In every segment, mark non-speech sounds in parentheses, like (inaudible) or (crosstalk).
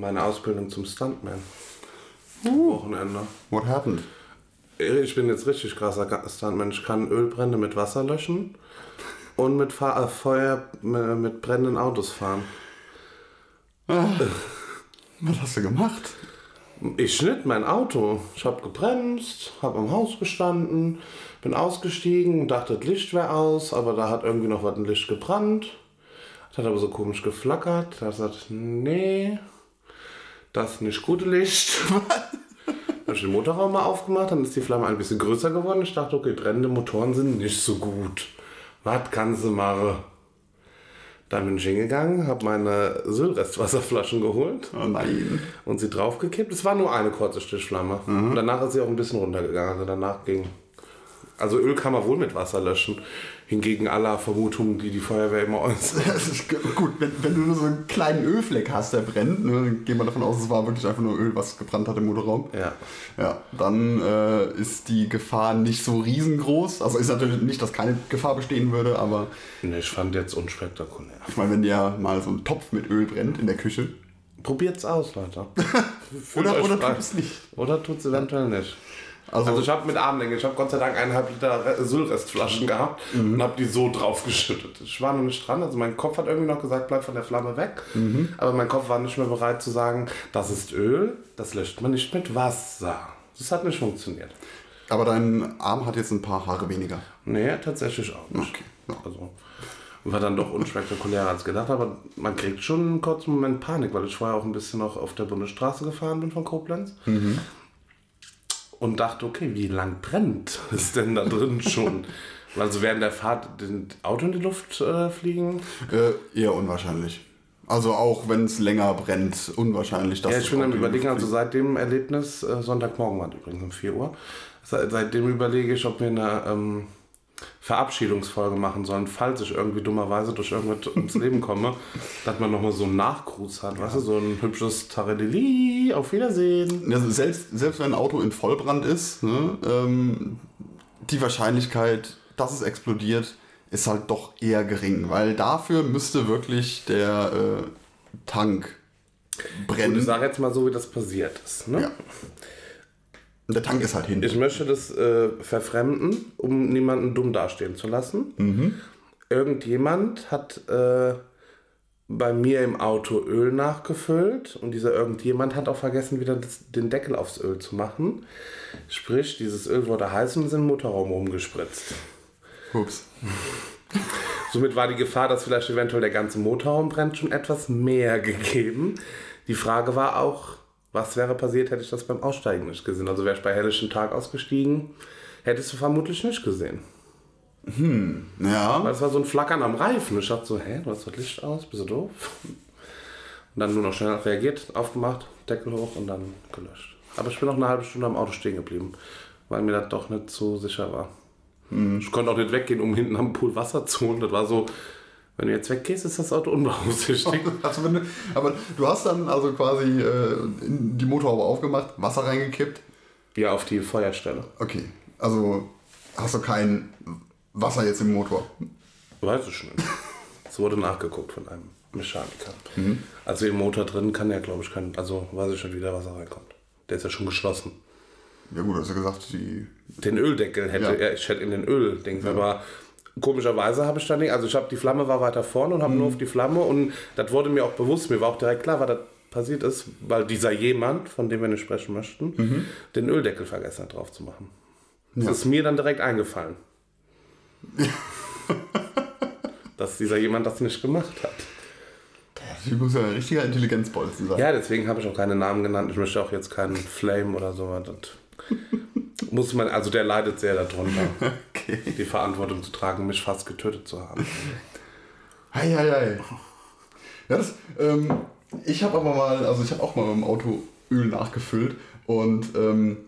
meine Ausbildung zum Stuntman. Uh. Wochenende. What happened? Ich bin jetzt richtig krasser Stuntman. Ich kann Ölbrände mit Wasser löschen und mit Fahr äh, Feuer mit brennenden Autos fahren. Ah, was hast du gemacht? Ich schnitt mein Auto. Ich habe gebremst, habe am Haus gestanden, bin ausgestiegen, dachte, das Licht wäre aus, aber da hat irgendwie noch was ein Licht gebrannt. Das hat aber so komisch geflackert. Da sagt ich, nee, das nicht gute Licht. (laughs) habe ich den Motorraum mal aufgemacht, dann ist die Flamme ein bisschen größer geworden. Ich dachte, okay, brennende Motoren sind nicht so gut. Was kannst du machen? Dann bin ich hingegangen, habe meine Sylrestwasserflaschen geholt. Oh nein. Und sie draufgekippt. Es war nur eine kurze Stichflamme. Mhm. Und danach ist sie auch ein bisschen runtergegangen. Also danach ging. Also Öl kann man wohl mit Wasser löschen. Hingegen aller Vermutungen, die die Feuerwehr immer äußert. (laughs) gut, wenn, wenn, du nur so einen kleinen Ölfleck hast, der brennt, ne, dann gehen wir davon aus, es war wirklich einfach nur Öl, was gebrannt hat im Motorraum. Ja. Ja, dann äh, ist die Gefahr nicht so riesengroß. Also ist natürlich nicht, dass keine Gefahr bestehen würde, aber. Ne, ich fand jetzt unspektakulär. Ich meine, wenn dir mal so ein Topf mit Öl brennt in der Küche. Probiert's aus, Leute. (laughs) oder oder tut es nicht. Oder tut es eventuell nicht. Also, also ich habe mit Armlänge, ich habe Gott sei Dank eineinhalb Liter Sylrestflaschen gehabt mhm. und habe die so draufgeschüttet. Ich war noch nicht dran, also mein Kopf hat irgendwie noch gesagt, bleib von der Flamme weg. Mhm. Aber mein Kopf war nicht mehr bereit zu sagen, das ist Öl, das löscht man nicht mit Wasser. Das hat nicht funktioniert. Aber dein Arm hat jetzt ein paar Haare weniger. Nee, tatsächlich auch nicht. Okay. Ja. Also war dann doch unspektakulärer als gedacht, aber man kriegt schon einen kurzen Moment Panik, weil ich vorher auch ein bisschen noch auf der Bundesstraße gefahren bin von Koblenz. Mhm und dachte, okay, wie lang brennt (laughs) es denn da drin schon? Also während der Fahrt den Auto in die Luft äh, fliegen? Äh, eher unwahrscheinlich. Also auch wenn es länger brennt, unwahrscheinlich. Dass ja, ich bin am überlegen, also seit dem Erlebnis, äh, Sonntagmorgen war übrigens um 4 Uhr, seit, seitdem überlege ich, ob wir eine ähm, Verabschiedungsfolge machen sollen, falls ich irgendwie dummerweise durch irgendwas ins Leben komme, (laughs) dass man nochmal so einen Nachgruß hat, ja. weißt du, so ein hübsches Tarelili, auf Wiedersehen. Also selbst, selbst wenn ein Auto in Vollbrand ist, ne, ähm, die Wahrscheinlichkeit, dass es explodiert, ist halt doch eher gering, weil dafür müsste wirklich der äh, Tank brennen. Und ich sage jetzt mal so, wie das passiert ist. Ne? Ja. Und der Tank ist halt hinten. Ich möchte das äh, verfremden, um niemanden dumm dastehen zu lassen. Mhm. Irgendjemand hat äh, bei mir im Auto Öl nachgefüllt und dieser irgendjemand hat auch vergessen, wieder das, den Deckel aufs Öl zu machen. Sprich, dieses Öl wurde heiß und ist im Motorraum rumgespritzt. Ups. (laughs) Somit war die Gefahr, dass vielleicht eventuell der ganze Motorraum brennt, schon etwas mehr gegeben. Die Frage war auch, was wäre passiert, hätte ich das beim Aussteigen nicht gesehen? Also wäre ich bei hellischen Tag ausgestiegen, hättest du vermutlich nicht gesehen. Hm, ja. Weil es war so ein Flackern am Reifen. Ich dachte so, hä, du hast das Licht aus, bist du doof? Und dann nur noch schnell reagiert, aufgemacht, Deckel hoch und dann gelöscht. Aber ich bin noch eine halbe Stunde am Auto stehen geblieben, weil mir das doch nicht so sicher war. Hm. Ich konnte auch nicht weggehen, um hinten am Pool Wasser zu holen. Das war so, wenn du jetzt weggehst, ist das Auto unbeaufsichtigt. (laughs) also du, aber du hast dann also quasi äh, die Motorhaube aufgemacht, Wasser reingekippt? Ja, auf die Feuerstelle. Okay, also hast du kein Wasser jetzt im Motor? Weiß ich nicht. Es wurde nachgeguckt von einem Mechaniker. Mhm. Also im Motor drin kann ja, glaube ich, kein, also weiß ich nicht, wie der Wasser reinkommt. Der ist ja schon geschlossen. Ja gut, hast du gesagt, die... Den Öldeckel hätte, ja. ja ich hätte in den Ölding, ja. aber komischerweise habe ich dann nicht, also ich habe die Flamme war weiter vorne und habe mhm. nur auf die Flamme und das wurde mir auch bewusst, mir war auch direkt klar, was das passiert ist, weil dieser jemand, von dem wir nicht sprechen möchten, mhm. den Öldeckel vergessen hat drauf zu machen. Das ja. ist mir dann direkt eingefallen. (laughs) dass dieser jemand das nicht gemacht hat. Ich muss ja ein richtiger Intelligenzbolzen sein. Ja, deswegen habe ich auch keine Namen genannt. Ich möchte auch jetzt keinen Flame oder so. Das (laughs) muss man, also der leidet sehr darunter, (laughs) okay. (laughs) die Verantwortung zu tragen, mich fast getötet zu haben. (laughs) Hei, hei, hei. Ja, das, ähm, ich habe aber mal, also ich habe auch mal mit dem Auto Öl nachgefüllt und ähm,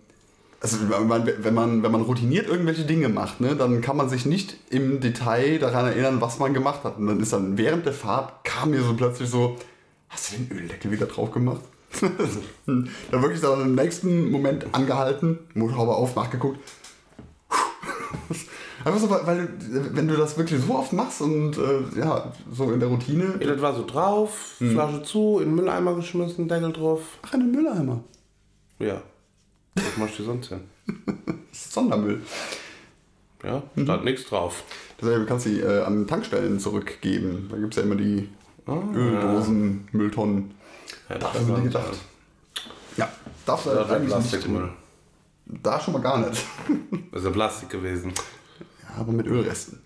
also wenn man, wenn man, wenn man routiniert irgendwelche Dinge macht, ne, dann kann man sich nicht im Detail daran erinnern, was man gemacht hat. Und dann ist dann während der Fahrt kam mir so plötzlich so, hast du den Öldeckel wieder drauf gemacht? (laughs) dann wirklich dann im nächsten Moment angehalten, Motorhaube auf, nachgeguckt. Einfach so, weil, wenn du das wirklich so oft machst und äh, ja, so in der Routine. Ja, das war so drauf, Flasche zu, in den Mülleimer geschmissen, Deckel drauf. Ach, in den Mülleimer. Ja. Was machst du sonst hin? (laughs) Das ist Sondermüll. Ja, da hat nichts drauf. Deshalb kannst du die äh, an Tankstellen zurückgeben. Da gibt es ja immer die Ah, Öldosen, Mülltonnen. Ja, Da das haben sie war die gedacht. Ja, darfst du Ja, halt der eigentlich nicht. Da schon mal gar nicht. Das ist ja Plastik gewesen. Ja, aber mit Ölresten.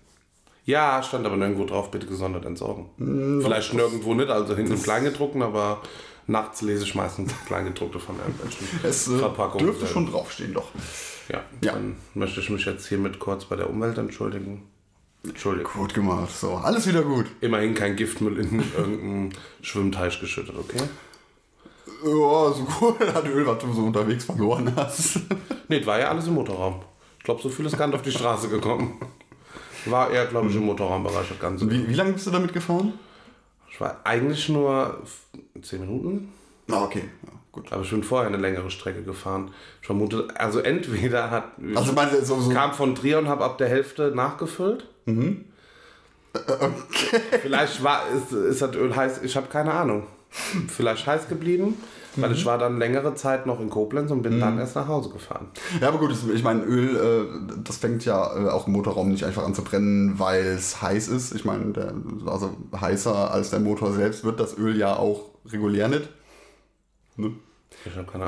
Ja, stand aber nirgendwo drauf, bitte gesondert entsorgen. Hm, Vielleicht nirgendwo nicht, also hinten im Kleingedruckten, aber nachts lese ich meistens Kleingedruckte von irgendwelchen Es äh, Verpackungen. dürfte schon draufstehen, doch. Ja, Ja. dann möchte ich mich jetzt hiermit kurz bei der Umwelt entschuldigen. Entschuldigung. Gut gemacht. So, alles wieder gut. Immerhin kein Giftmüll in irgendeinen Schwimmteich geschüttet, okay? Ja, so gut (laughs) hat Öl, was du so unterwegs verloren hast. (laughs) Nee, das war ja alles im Motorraum. Ich glaube, so viel ist gar nicht auf die Straße gekommen. War eher, glaube ich, im Motorraumbereich das Ganze. Wie, wie lange bist du damit gefahren? Ich war eigentlich nur 10 Minuten, Ah, okay. Ja, gut. aber ich bin vorher eine längere Strecke gefahren. Ich vermute, also entweder hat. Also meinst du so, so kam von Trier und habe ab der Hälfte nachgefüllt. Vielleicht war ist, ist das Öl heiß, ich habe keine Ahnung. (laughs) Vielleicht heiß geblieben, weil ich war dann längere Zeit noch in Koblenz und bin dann erst nach Hause gefahren. Ja, aber gut, ich meine, Öl, äh, das fängt ja äh, auch im Motorraum nicht einfach an zu brennen, weil es heiß ist. Ich meine, also heißer als der Motor selbst wird das Öl ja auch regulär nicht. Ne?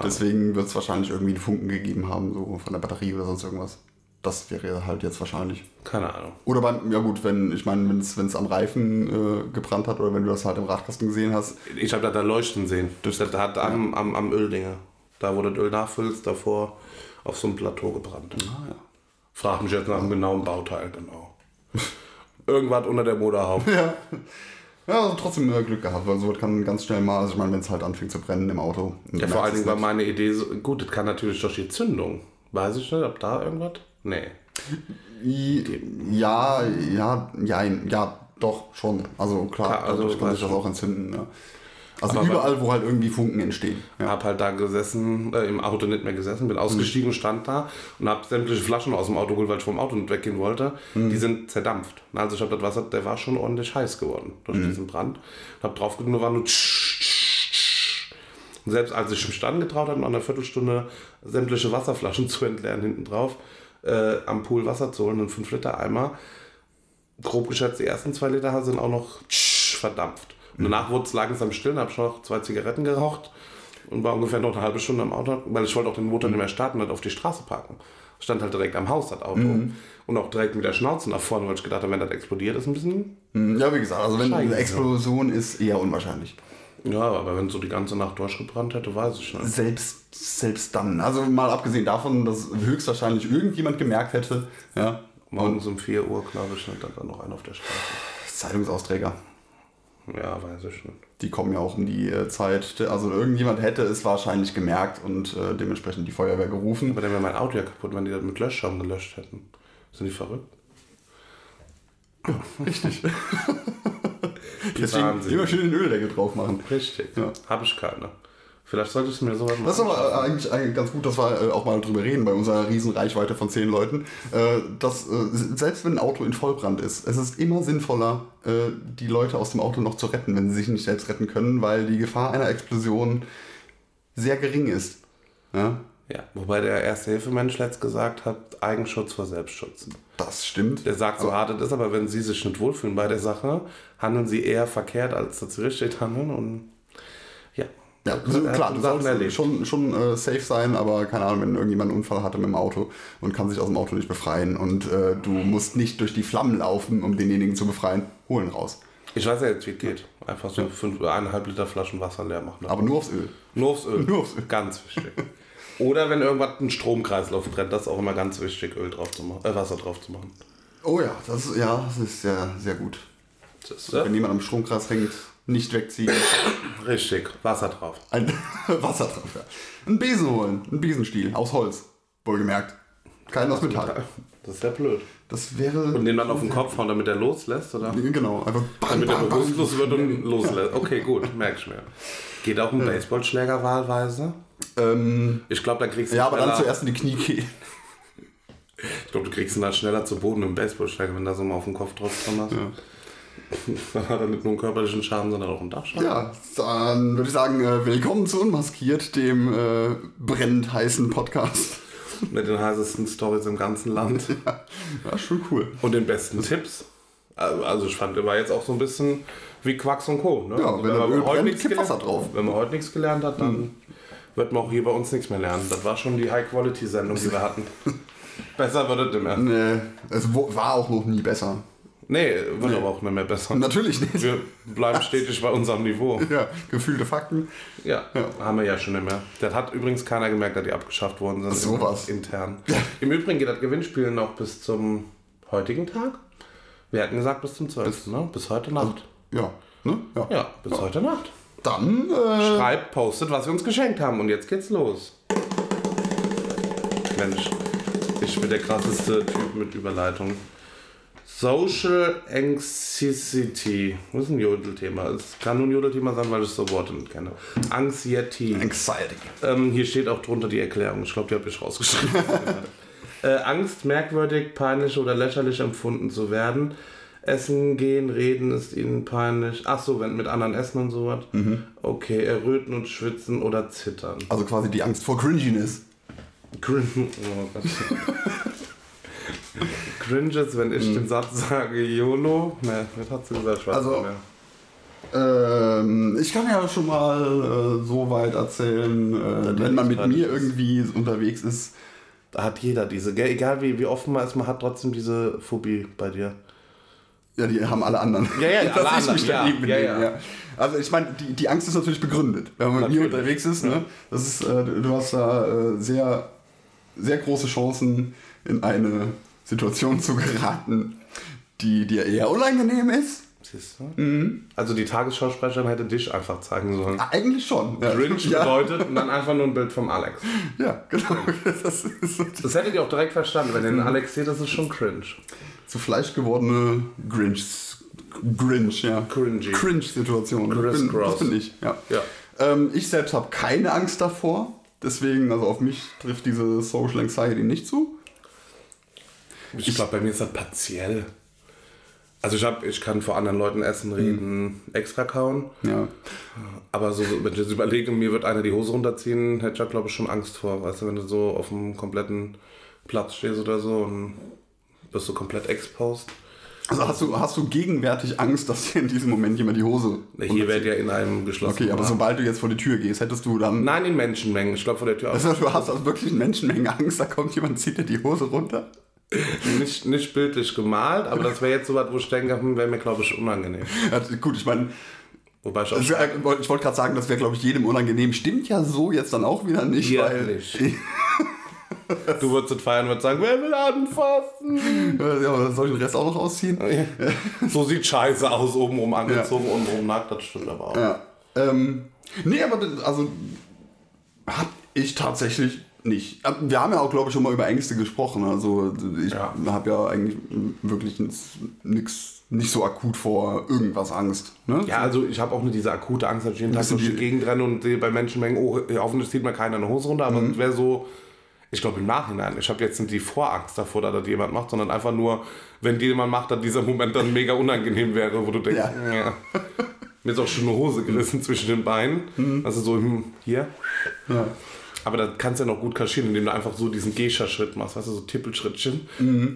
Deswegen wird es wahrscheinlich irgendwie einen Funken gegeben haben, so von der Batterie oder sonst irgendwas. Das wäre halt jetzt wahrscheinlich. keine Ahnung. Oder beim, ja gut, wenn, ich meine, wenn es am Reifen äh, gebrannt hat oder wenn du das halt im Radkasten gesehen hast. Ich habe da, da leuchten sehen. Das, das hat am, am, am Öldinger. Da, wo das Öl nachfüllst, davor auf so einem Plateau gebrannt. Ah, ja. Frag mich jetzt nach dem genauen Bauteil, genau. (laughs) Irgendwas unter der Motorhaube. Ja. Ja, also trotzdem äh, Glück gehabt, weil so kann ganz schnell mal, also ich meine, wenn es halt anfängt zu brennen im Auto. Ja, vor allen Dingen war meine Idee so, gut, das kann natürlich durch die Zündung. Weiß ich nicht, ob da irgendwas? Nee. Ja, ja, ja, ja, doch, schon. Also klar, Klar, also dadurch kann sich das auch entzünden. Ja. Also Aber- überall, wo halt irgendwie Funken entstehen. Ja. Hab halt da gesessen, äh, im Auto nicht mehr gesessen, bin ausgestiegen, stand da und hab sämtliche Flaschen aus dem Auto geholt, weil ich vom Auto nicht weggehen wollte. Die sind zerdampft. Also ich hab das Wasser, der war schon ordentlich heiß geworden durch diesen Brand. Hab drauf gedrückt, nur war nur tsch, tsch, tsch. Und selbst als ich mich dann getraut habe, nach einer Viertelstunde sämtliche Wasserflaschen (laughs) zu entleeren hinten drauf, äh, am Pool Wasser zu holen, einen 5 Liter Eimer, grob geschätzt, die ersten zwei Liter sind auch noch tsch, verdampft. Und danach wurde es langsam still, habe ich noch zwei Zigaretten geraucht und war ungefähr noch eine halbe Stunde am Auto, weil ich wollte auch den Motor nicht mehr starten und auf die Straße parken. Stand halt direkt am Haus, das Auto. Und auch direkt mit der Schnauze nach vorne, weil ich gedacht habe, wenn das explodiert, ist ein bisschen. Hm, Ja, wie gesagt, also wenn eine. Explosion ist, eher unwahrscheinlich. Ja, aber wenn so die ganze Nacht durchgebrannt hätte, weiß ich nicht. Selbst, selbst dann. Also mal abgesehen davon, dass höchstwahrscheinlich irgendjemand gemerkt hätte, ja, Morgens um 4 Uhr, glaube ich, stand dann noch einer auf der Straße. Zeitungsausträger. Ja, weiß ich nicht. Die kommen ja auch um die äh, Zeit. Also irgendjemand hätte es wahrscheinlich gemerkt und äh, dementsprechend die Feuerwehr gerufen. Aber dann wäre mein Auto ja kaputt, wenn die das mit Löschschaum gelöscht hätten. Sind die verrückt? Richtig. (laughs) Deswegen Wahnsinn. immer schön den Öldeckel drauf machen. Richtig. Ja. Habe ich keine. Vielleicht sollte ich mir sowas mal Das ist aber eigentlich, eigentlich ganz gut, dass wir auch mal drüber reden bei unserer riesen Reichweite von zehn Leuten. Äh, dass, äh, selbst wenn ein Auto in Vollbrand ist, es ist immer sinnvoller, äh, die Leute aus dem Auto noch zu retten, wenn sie sich nicht selbst retten können, weil die Gefahr einer Explosion sehr gering ist. Ja, Ja, wobei der Erste-Hilfe-Mensch letzt gesagt hat, Eigenschutz vor Selbstschutz. das stimmt. Der sagt, so hart es ist, aber wenn sie sich nicht wohlfühlen bei der Sache, handeln sie eher verkehrt, als dass sie richtig handeln und ja. Ja, so, hat klar, du sollst erlebt. schon, schon äh, safe sein, aber keine Ahnung, wenn irgendjemand einen Unfall hatte mit dem Auto und kann sich aus dem Auto nicht befreien und äh, du musst nicht durch die Flammen laufen, um denjenigen zu befreien, holen raus. Ich weiß ja jetzt, wie es geht. Einfach so fünf oder eineinhalb Liter Flaschen Wasser leer machen. Aber nur aufs Öl. Nur aufs Öl. Nur aufs Öl. Ganz wichtig. (laughs) Oder wenn irgendwas ein Stromkreislauf brennt, das ist auch immer ganz wichtig, Öl drauf zu machen, äh, Wasser drauf zu machen. Oh ja, das ist, ja, das ist sehr, sehr gut. Das ist, äh, Wenn jemand am Stromkreis hängt, nicht wegziehen. richtig, Wasser drauf. Ein (laughs) Wasser drauf, ja. Einen Besen holen. Einen Besenstiel aus Holz. Wohlgemerkt. Kein aus Metall. Das ist ja blöd. Das wäre. Und den dann auf den Kopf hauen, damit er loslässt, oder? Genau, einfach bam, Damit er bam, bam. bewusstlos wird und loslässt. Okay, gut, merk ich mir. Geht auch um Baseballschläger wahlweise? Ähm, Ich glaube, da kriegst du ja, aber dann zuerst in die Knie gehen. Ich glaube, du kriegst ihn da schneller zu Boden im Baseballschläger, wenn da so mal auf den Kopf drauf dran hast. (laughs) Dann hat er nicht nur einen körperlichen Schaden, sondern auch einen Dachschaden. Ja, dann würde ich sagen, äh, willkommen zu Unmaskiert, dem äh, brennend heißen Podcast. Mit den heißesten Stories im ganzen Land. (laughs) Ja, ja schon cool. Und den besten Tipps. Also ich fand, war jetzt auch so ein bisschen wie Quacks und Co. Ne? Ja, Also wenn er man Öl brennt, nichts gelernt- drauf. Wenn man heute nichts gelernt hat, dann wird man auch hier bei uns nichts mehr lernen. Das war schon die High-Quality-Sendung, die wir hatten. (laughs) Besser wird es mehr. Nee, es war auch noch nie besser. Nee, wird aber auch nicht mehr besser. Natürlich nicht. Wir bleiben stetig bei unserem Niveau. (laughs) Ja, gefühlte Fakten. Ja, haben wir ja schon nicht mehr. Das hat übrigens keiner gemerkt, dass die abgeschafft worden sind. Sowas. Intern. Im Übrigen geht das Gewinnspiel noch bis zum heutigen Tag. Wir hatten gesagt bis zum 12. ne? Bis heute Nacht. Ja, ne? Ja. Ja, bis heute Nacht. Dann, äh, Schreibt, postet, was wir uns geschenkt haben. Und jetzt geht's los. Mensch, ich bin der krasseste Typ mit Überleitung. Social Anxiety. Das ist ein Jodelthema. Es kann nur ein Jodelthema sein, weil ich so Worte nicht kenne. Anxiety. Anxiety. Ähm, hier steht auch drunter die Erklärung. Ich glaube, die habe ich rausgeschrieben. (laughs) äh, Angst, merkwürdig, peinlich oder lächerlich empfunden zu werden. Essen gehen, reden ist ihnen peinlich. Ach so, wenn mit anderen essen und sowas. Okay, erröten und schwitzen oder zittern. Also quasi die Angst vor Cringiness. Cringe. Oh Gott. (laughs) Cringes, wenn ich den Satz sage, YOLO. Ne, was hat sie gesagt? Weiß Also-. Ähm, ich kann ja schon mal äh, so weit erzählen, äh, wenn man mit mir irgendwie unterwegs ist. Da hat jeder diese, gell? egal wie, wie offen man ist, man hat trotzdem diese Phobie bei dir. Ja, die haben alle anderen. Ja, ja, (laughs) alle ich anderen, ja, ja, benehme, ja. Also ich meine, die, die Angst ist natürlich begründet, wenn man mit mir unterwegs ist. Ne? Das ist, äh, du hast da äh, sehr, sehr große Chancen, in eine Situation zu geraten, die dir eher unangenehm ist. Siehst du? Also die Tagesschausprecherin hätte dich einfach zeigen sollen. Ah, Eigentlich schon. Ja. Cringe ja, bedeutet und dann einfach nur ein Bild vom Alex. ja, genau. (laughs) Das ist Das hättet ihr auch direkt verstanden. Wenn ihr den Alex seht, das ist schon cringe. so Fleisch gewordene Grinch. Grinch, ja. Cringy. Cringe-Situation. Das cross. bin ich, ja. Ja. Ähm, ich selbst habe keine Angst davor. Deswegen, also auf mich trifft diese Social Anxiety nicht zu. Ich glaube, bei mir ist das partiell. Also ich, hab, ich kann vor anderen Leuten essen, reden, extra kauen. Ja. Aber so, wenn ich jetzt überlege, mir wird einer die Hose runterziehen, hätte ich ja, glaube ich, schon Angst vor. Weißt du, wenn du so auf einem kompletten Platz stehst oder so und bist du komplett exposed. Also hast du, hast du gegenwärtig Angst, dass dir in diesem Moment jemand die Hose. Ne, Hier wird ja in einem geschlossenen Okay, aber Rahmen. sobald du jetzt vor die Tür gehst, hättest du dann. Nein, in Menschenmengen. Ich glaube, vor der Tür. Also du hast also wirklich in Menschenmengen Angst, da kommt jemand, zieht dir die Hose runter. Nicht, nicht bildlich gemalt, aber das wäre jetzt so was, wo ich denke, hm, wäre mir, glaube ich, unangenehm. Ja, gut, ich meine, Wobei ich wär- ich wollte gerade sagen, das wäre, glaube ich, jedem unangenehm. Stimmt ja so jetzt dann auch wieder nicht, Ja, weil. nicht. Du würdest es feiern und sagen, wer will anfassen? Ja, aber soll ich den Rest auch noch ausziehen? So sieht scheiße aus, obenrum angezogen, untenrum nackt, das stimmt aber auch. Ja. Ähm, nee, aber also hab ich tatsächlich nicht. Äh, Wir haben ja auch, glaube ich, schon mal über Ängste gesprochen. Also ich Ja. habe ja eigentlich wirklich nichts, nicht so akut vor irgendwas Angst. Ne? Ja, also ich habe auch nicht diese akute Angst, dass ich jeden Tag durch die Gegend renne und sehe bei Menschenmengen, oh, hoffentlich zieht mir keiner eine Hose runter, aber es wäre so, ich glaube im Nachhinein, ich habe jetzt nicht die Vorangst davor, dass das jemand macht, sondern einfach nur, wenn die jemand macht, dass dieser Moment dann mega unangenehm wäre, wo du denkst, Ja. ja. mir ist auch schon eine Hose gerissen zwischen den Beinen, also so hm, hier. Ja. Aber da kannst du ja noch gut kaschieren, indem du einfach so diesen Gescha-Schritt machst, weißt du, so Tippelschrittchen,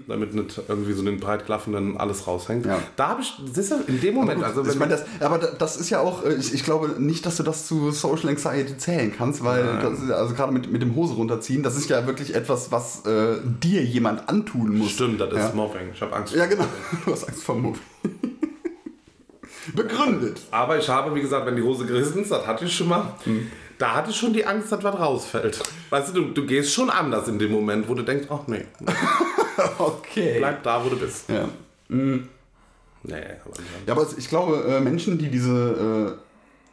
damit nicht irgendwie so den breit klaffenden alles raushängt. Ja. Da habe ich, das ist ja in dem Moment, also ich meine, das, aber da- das ist ja auch, äh, ich, ich glaube nicht, dass du das zu Social Anxiety zählen kannst, weil das also gerade mit, mit dem Hose runterziehen, das ist ja wirklich etwas, was äh, dir jemand antun muss. Stimmt, das ist ja. Mobbing. Ich habe Angst Ja, vor genau. (laughs) Du hast Angst vor Mobbing. (laughs) Begründet. Aber ich habe, wie gesagt, wenn die Hose gerissen ist, das hatte ich schon mal, da hatte ich schon die Angst, dass was rausfällt. Weißt du, du, du gehst schon anders in dem Moment, wo du denkst, ach nee, (laughs) Okay. bleib da, wo du bist. Ja. Nee, aber Ja, aber ich glaube, äh, Menschen, die diese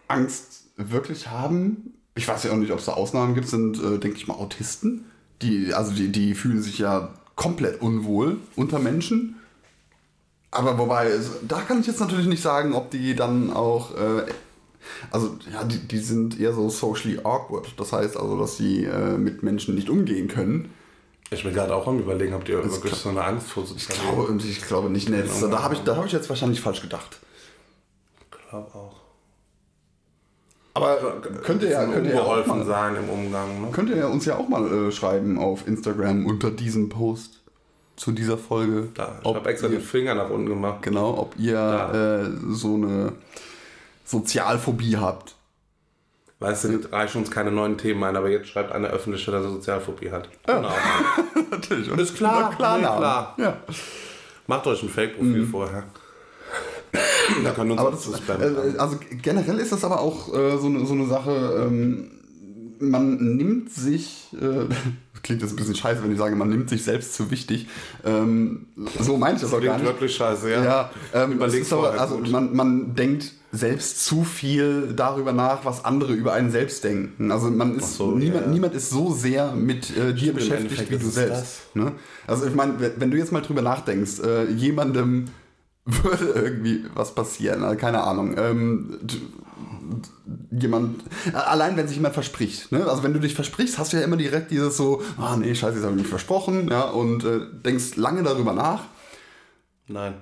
äh, Angst wirklich haben, ich weiß ja auch nicht, ob es da Ausnahmen gibt, sind, äh, denke ich mal, Autisten. Die, also die, die fühlen sich ja komplett unwohl unter Menschen. Aber wobei, da kann ich jetzt natürlich nicht sagen, ob die dann auch, äh, also ja, die, die sind eher so socially awkward. Das heißt also, dass sie äh, mit Menschen nicht umgehen können. Ich bin gerade auch am überlegen, habt ihr wirklich so eine Angst vor Ich sozialen glaube, ich glaube nicht. Nee, das, da habe ich, da hab ich jetzt wahrscheinlich falsch gedacht. Ich glaube auch. Aber könnt ihr ja, könnt ihr ja auch mal, sein im Umgang. Ne? könnt ihr uns ja auch mal äh, schreiben auf Instagram unter diesem Post zu dieser Folge. Da, ich ob habe extra ihr, den Finger nach unten gemacht. genau, ob ihr äh, so eine Sozialphobie habt. Weißt du, reichen uns keine neuen Themen ein, aber jetzt schreibt einer öffentliche, dass er Sozialphobie hat. Genau. (laughs) Natürlich. Ist klar, klar, Name. klar. Ja. Macht euch ein Fake-Profil vorher. da können uns Aber das, äh, also generell ist das aber auch äh, so, eine, so eine Sache, ähm, man nimmt sich, äh, (laughs) das klingt jetzt ein bisschen scheiße, wenn ich sage, man nimmt sich selbst zu wichtig. Ähm, so meine ich das auch gar Klingt nicht. wirklich scheiße, ja. Ja, ähm, aber, also man, man denkt selbst zu viel darüber nach, was andere über einen selbst denken. Also man ist so, niemand, ja. niemand ist so sehr mit äh, dir beschäftigt wie du selbst. Ne? Also ich meine, wenn- du jetzt mal drüber nachdenkst, äh, jemandem (laughs) würde irgendwie was passieren, also keine Ahnung. Ähm, jemand, allein wenn sich jemand verspricht, ne? also wenn du dich versprichst, hast du ja immer direkt dieses so, ah nee, scheiße, jetzt habe ich mich versprochen, ja, und äh, denkst lange darüber nach. Nein.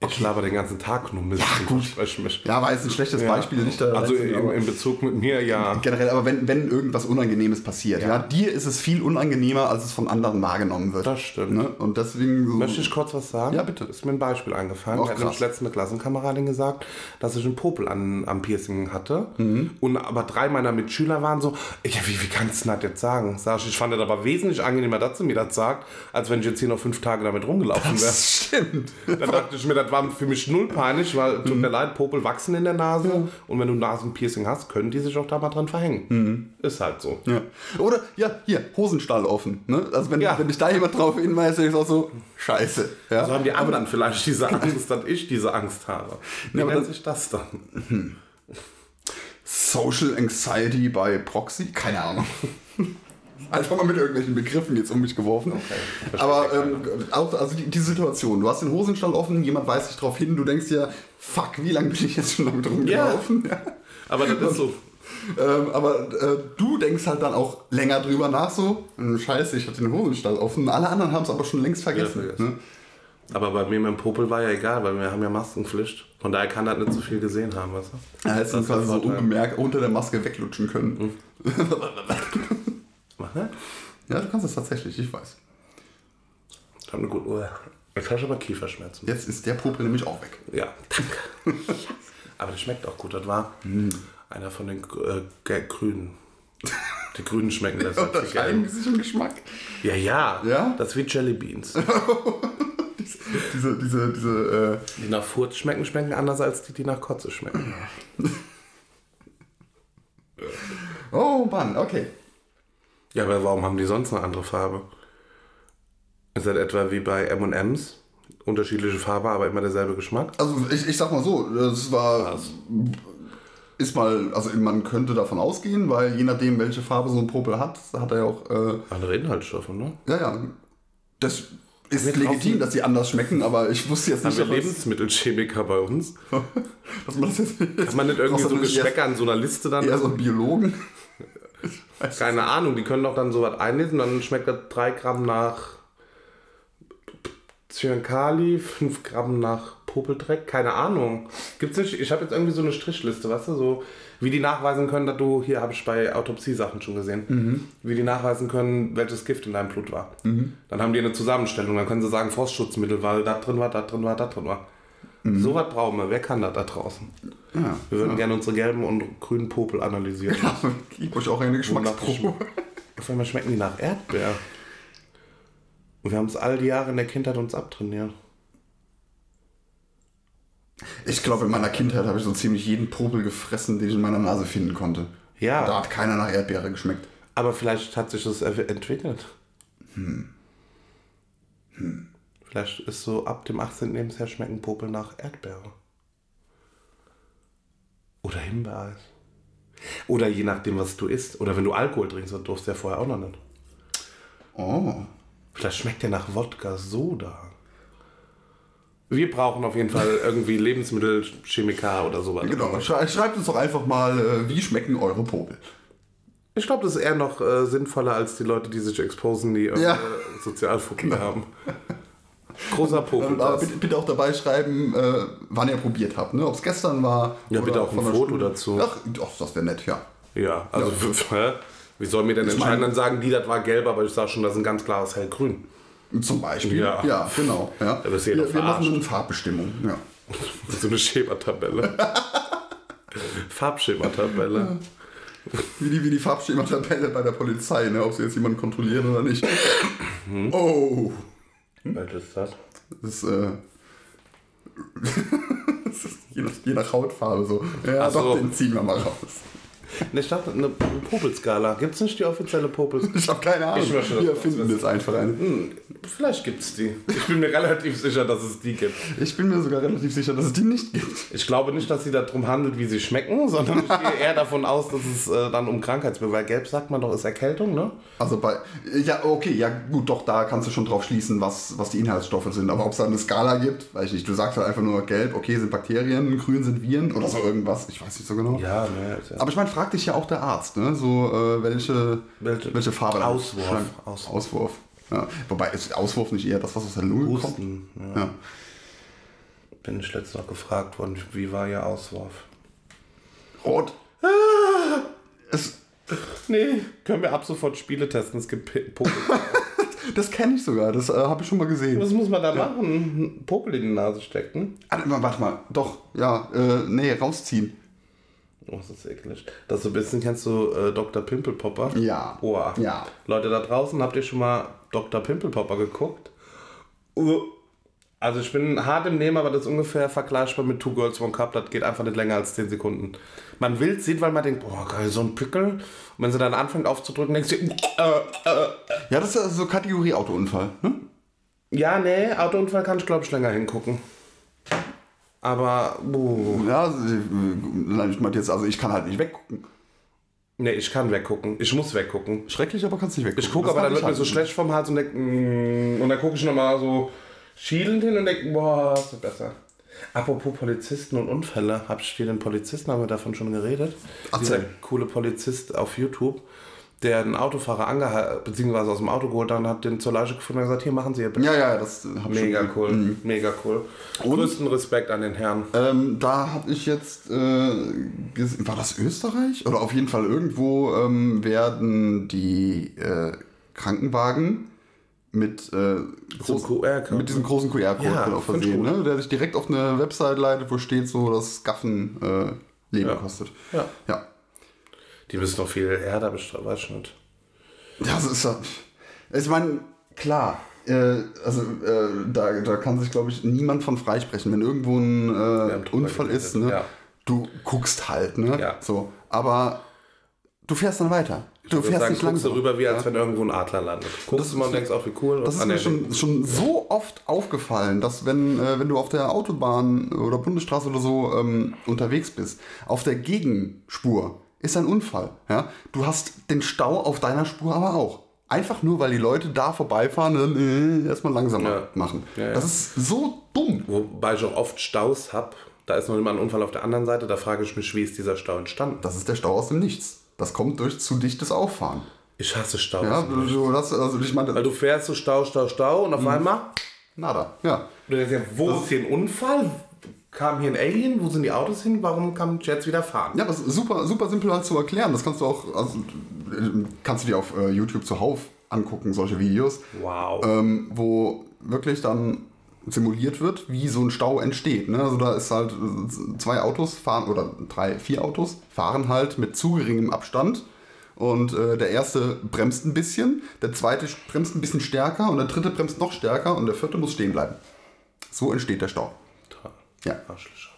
Ich laber den ganzen Tag nur Mist. Ja, gut. Ja, war jetzt ein schlechtes Beispiel, nicht da. Also in, in Bezug mit mir, ja. generell, aber wenn, wenn irgendwas Unangenehmes passiert, ja. dir ist es viel unangenehmer, als es von anderen wahrgenommen wird. Das stimmt. Ne? Und deswegen so, Möchte ich kurz was sagen? Ja, bitte. Ist mir ein Beispiel eingefallen. Krass. nämlich letztens eine Klassenkameradin gesagt, dass ich einen Popel an, am Piercing hatte. Mhm. Und aber drei meiner Mitschüler waren so, ja, wie, wie kannst du das jetzt sagen? Sag ich, ich fand das aber wesentlich angenehmer, dass sie mir das sagt, als wenn ich jetzt hier noch fünf Tage damit rumgelaufen wäre. das stimmt. Dann dachte ich mir, das war für mich null peinlich, weil, tut Mhm. mir leid, Popel wachsen in der Nase. Und wenn du Nasenpiercing hast, können die sich auch da mal dran verhängen. Ist halt so. Ja. Oder, ja, hier, Hosenstall offen. Ne? Also wenn, Ja. wenn dich da jemand drauf hinweist, ist auch so, scheiße. Ja? So haben die anderen vielleicht diese (laughs) Angst, dass ich diese Angst habe. Wie Ja, aber nennt das- sich das dann? Social Anxiety bei Proxy? Keine Ahnung. (laughs) Einfach mal mit irgendwelchen Begriffen jetzt um mich geworfen. verstehe Aber ähm, auch, also die, die Situation, du hast den Hosenstall offen, jemand weist dich drauf hin, du denkst dir, fuck, wie lange bin ich jetzt schon damit rumgelaufen? Ja. Aber das ist so. Ähm, aber äh, du denkst halt dann auch länger drüber nach, so, hm, scheiße, ich hatte den Hosenstall offen. Alle anderen haben es aber schon längst vergessen. Ja, ne? Aber bei mir mit dem Popel war ja egal, weil wir haben ja Maskenpflicht. Von daher kann das nicht so viel gesehen haben, weißt du? Ja, hättest du quasi so unbemerkt unter der Maske weglutschen können. (laughs) (laughs) Mach, ne? Ja, du kannst es tatsächlich, ich weiß. Ich habe eine gute Uhr. Jetzt habe ich aber Kieferschmerzen. Jetzt ist der Popel nämlich auch weg. Ja, danke. (laughs) aber das schmeckt auch gut. Das war einer von den äh, Grünen. Die Grünen schmecken viel Unterscheiden sich im Geschmack. Ja, ja, Ja? Das ist wie Jelly Beans. (laughs) Diese, diese, diese, äh, Die nach Furz schmecken, schmecken anders als die, die nach Kotze schmecken. (laughs) oh Mann, okay. Ja, aber warum haben die sonst eine andere Farbe? Ist das etwa wie bei M&M's? Unterschiedliche Farbe, aber immer derselbe Geschmack? Also ich, ich sag mal so, das war, ist mal, also man könnte davon ausgehen, weil je nachdem, welche Farbe so ein Popel hat, hat er ja auch, äh, Andere Inhaltsstoffe, ne? ja, ja, das ist Wir legitim, kaufen- dass die anders schmecken, aber ich wusste jetzt Haben nicht, wir ob das- Lebensmittelchemiker bei uns? dass man das jetzt, Kann man nicht irgendwie so Geschmäcker an so einer Liste dann? eher so einen Biologen. (laughs) Keine Ahnung, die können doch dann sowas einlesen, dann schmeckt das 3 Gramm nach Zyankali, 5 Gramm nach Popeldreck, keine Ahnung. Gibt's nicht, ich habe jetzt irgendwie so eine Strichliste, weißt du, so wie die nachweisen können, dass du, hier habe ich bei Autopsiesachen schon gesehen, wie die nachweisen können, welches Gift in deinem Blut war. Dann haben die eine Zusammenstellung, dann können sie sagen Frostschutzmittel, weil da drin war, da drin war, da drin war. So was brauchen wir, wer kann das da draußen? Ja. Wir würden gerne unsere gelben und grünen Popel analysieren. Gib euch auch eine Geschmacksprobe. Auf einmal schmecken die nach Erdbeer. Und wir haben es all die Jahre in der Kindheit uns abtrainiert. Ich glaube, in meiner Kindheit habe ich so ziemlich jeden Popel gefressen, den ich in meiner Nase finden konnte. Ja. Da hat keiner nach Erdbeere geschmeckt. Aber vielleicht hat sich das entwickelt. Hm. Vielleicht ist so ab dem 18. Lebensjahr schmecken Popel nach Erdbeere. Oder Himbeereis. Oder je nachdem, was du isst. Oder wenn du Alkohol trinkst, das durfst du ja vorher auch noch nicht. Oh. Vielleicht schmeckt der nach Wodka Soda. Wir brauchen auf jeden Fall irgendwie (laughs) Lebensmittelchemiker oder sowas. Genau. Schrei- Schreibt uns doch einfach mal, äh, wie schmecken eure Popel. Ich glaube, das ist eher noch äh, sinnvoller als die Leute, die sich exposen, die äh, Ja. Sozialphobie haben. (laughs) Großer Popel. Ähm, aber bitte, bitte auch dabei schreiben, äh, wann ihr probiert habt. Ne? Ob es gestern war. Ja, bitte auch ein Foto Schule. dazu. Ach, doch, das wäre nett, ja. Ja, also (laughs) hä? wie soll mir denn Ich entscheiden? Dann sagen die, das war gelb, aber ich sage schon, das ist ein ganz klares hellgrün. Zum Beispiel. Ja. Ja, genau. Ja. Da wirst du wir ja wir doch machen eine Farbbestimmung. Ja. (laughs) So eine Schematabelle. (laughs) Farbschematabelle. Wie die, wie die Farbschema-Tabelle bei der Polizei, ne? ob sie jetzt jemanden kontrollieren oder nicht. Oh. Was ist das? Das ist, äh, (laughs) das ist je, nach, je nach Hautfarbe so. Ja, Ach so. doch, den ziehen wir mal raus. Ich dachte, eine Popelskala. Gibt es nicht die offizielle Popelskala? Ich habe keine Ahnung. Ich möchte Wir wissen. jetzt einfach eine. Hm, vielleicht gibt es die. Ich bin mir relativ sicher, dass es die gibt. Ich bin mir sogar relativ sicher, dass es die nicht gibt. Ich glaube nicht, dass sie darum handelt, wie sie schmecken, sondern ich gehe eher davon aus, dass es äh, dann um Krankheitsbilder, weil gelb sagt man doch, ist Erkältung, ne? Also bei, ja, okay, ja gut, doch, da kannst du schon drauf schließen, was, was die Inhaltsstoffe sind. Aber ob es da eine Skala gibt, weiß ich nicht. Du sagst halt einfach nur gelb, okay, sind Bakterien, grün sind Viren oder so irgendwas. Ich weiß nicht so genau. Ja, ne. Aber ich meine, fragt dich ja auch der Arzt, ne? So, äh, welche, Welche- welche, Farbe. Auswurf. Auswurf. Auswurf. Ja. Wobei, ist Auswurf nicht eher das, was aus der Lunge kommt? Husten. Ja. Ja. Bin ich letztens noch gefragt worden, wie war ihr Auswurf? Rot. Es, Nee, können wir ab sofort Spiele testen. Es gibt P- Popel. (laughs) das kenne ich sogar, das äh, habe ich schon mal gesehen. Was muss man da machen? Popel in die Nase stecken? Ah, warte mal, doch, ja, äh, nee, rausziehen. Oh, das ist eklig. Das so ein bisschen, kennst du äh, Dr. Pimpelpopper? Ja. Oh, Ja. Leute da draußen, habt ihr schon mal Dr. Pimpelpopper geguckt? Uh. Also ich bin hart im Nehmen, aber das ist ungefähr vergleichbar mit Two Girls One Cup. Das geht einfach nicht länger als 10 Sekunden. Man will sieht, weil man denkt, boah geil, so ein Pickel. Und wenn sie dann anfängt aufzudrücken, denkst du, äh, äh. Ja, das ist ja so Kategorie Autounfall. Ne? ja, nee, Autounfall kann ich glaube ich länger hingucken. Aber, uh, Ja, ich meinte jetzt, also ich kann halt nicht weggucken. nee, ich kann weggucken. Ich muss weggucken. Schrecklich, aber kannst nicht weggucken. Ich gucke, aber dann wird mir ich so halt. schlecht vom Hals und denk, mm, und dann gucke ich nochmal so schielend hin und denke, boah, ist das besser. Apropos Polizisten und Unfälle, hab ich dir den Polizisten, haben wir davon schon geredet? Erzähl. Dieser coole Polizist auf YouTube, der einen Autofahrer angehalten, beziehungsweise aus dem Auto geholt hat und hat den zur Leiche gefunden und gesagt, hier machen Sie Ihr Bild. Ja, ja, das habe ich Mega schon cool, mega cool. Größten Respekt an den Herrn. Ähm, da habe ich jetzt, äh, gesehen, war das Österreich? Oder auf jeden Fall irgendwo ähm, werden die äh, Krankenwagen mit, äh, groß, QR-Code. mit diesem großen QR-Code Ja, ich versehen, ne? der dich direkt auf eine Website leitet, wo steht so, dass Gaffen äh, Leben Ja. kostet. Ja. Ja. Die müssen noch viel härter ich nicht. Das ist ja. Ich meine, klar. Äh, also äh, da, da kann sich, glaube ich, niemand von freisprechen. Wenn irgendwo ein äh, Unfall ist, ne, ja. du guckst halt, ne? Ja. So. Aber du fährst dann weiter. Du fährst sagen, nicht langsam. rüber, wie als wenn irgendwo ein Adler landet. Guckst du mal und denkst auch, wie cool. Das ist mir schon, schon so oft aufgefallen, dass wenn, äh, wenn du auf der Autobahn oder Bundesstraße oder so ähm, unterwegs bist, auf der Gegenspur ist ein Unfall. Ja? Du hast den Stau auf deiner Spur aber auch. Einfach nur, weil die Leute da vorbeifahren und dann äh, erstmal langsamer Ja. machen. Ja. Das ist so dumm. Wobei ich auch oft Staus habe. Da ist noch immer ein Unfall auf der anderen Seite. Da frage ich mich, wie ist dieser Stau entstanden? Das ist der Stau aus dem Nichts. Das kommt durch zu dichtes Auffahren. Ich hasse Staus. Ja, du, du, das, also ich meine, Weil du fährst so Stau, Stau, Stau und auf Mhm. einmal. nada. Ja. Du denkst ja, wo ist hier ein Unfall? Kam hier ein Alien? Wo sind die Autos hin? Warum kann jetzt wieder fahren? Ja, es ist super, super simpel halt zu erklären. Das kannst du auch, also kannst du dir auf äh, YouTube zuhauf angucken, solche Videos, Wow. ähm, wo wirklich dann simuliert wird, wie so ein Stau entsteht. Ne? Also da ist halt äh, zwei Autos fahren oder drei, vier Autos fahren halt mit zu geringem Abstand. Und äh, der erste bremst ein bisschen, der zweite bremst ein bisschen stärker und der dritte bremst noch stärker und der vierte muss stehen bleiben. So entsteht der Stau. Ja. Arschlöcher.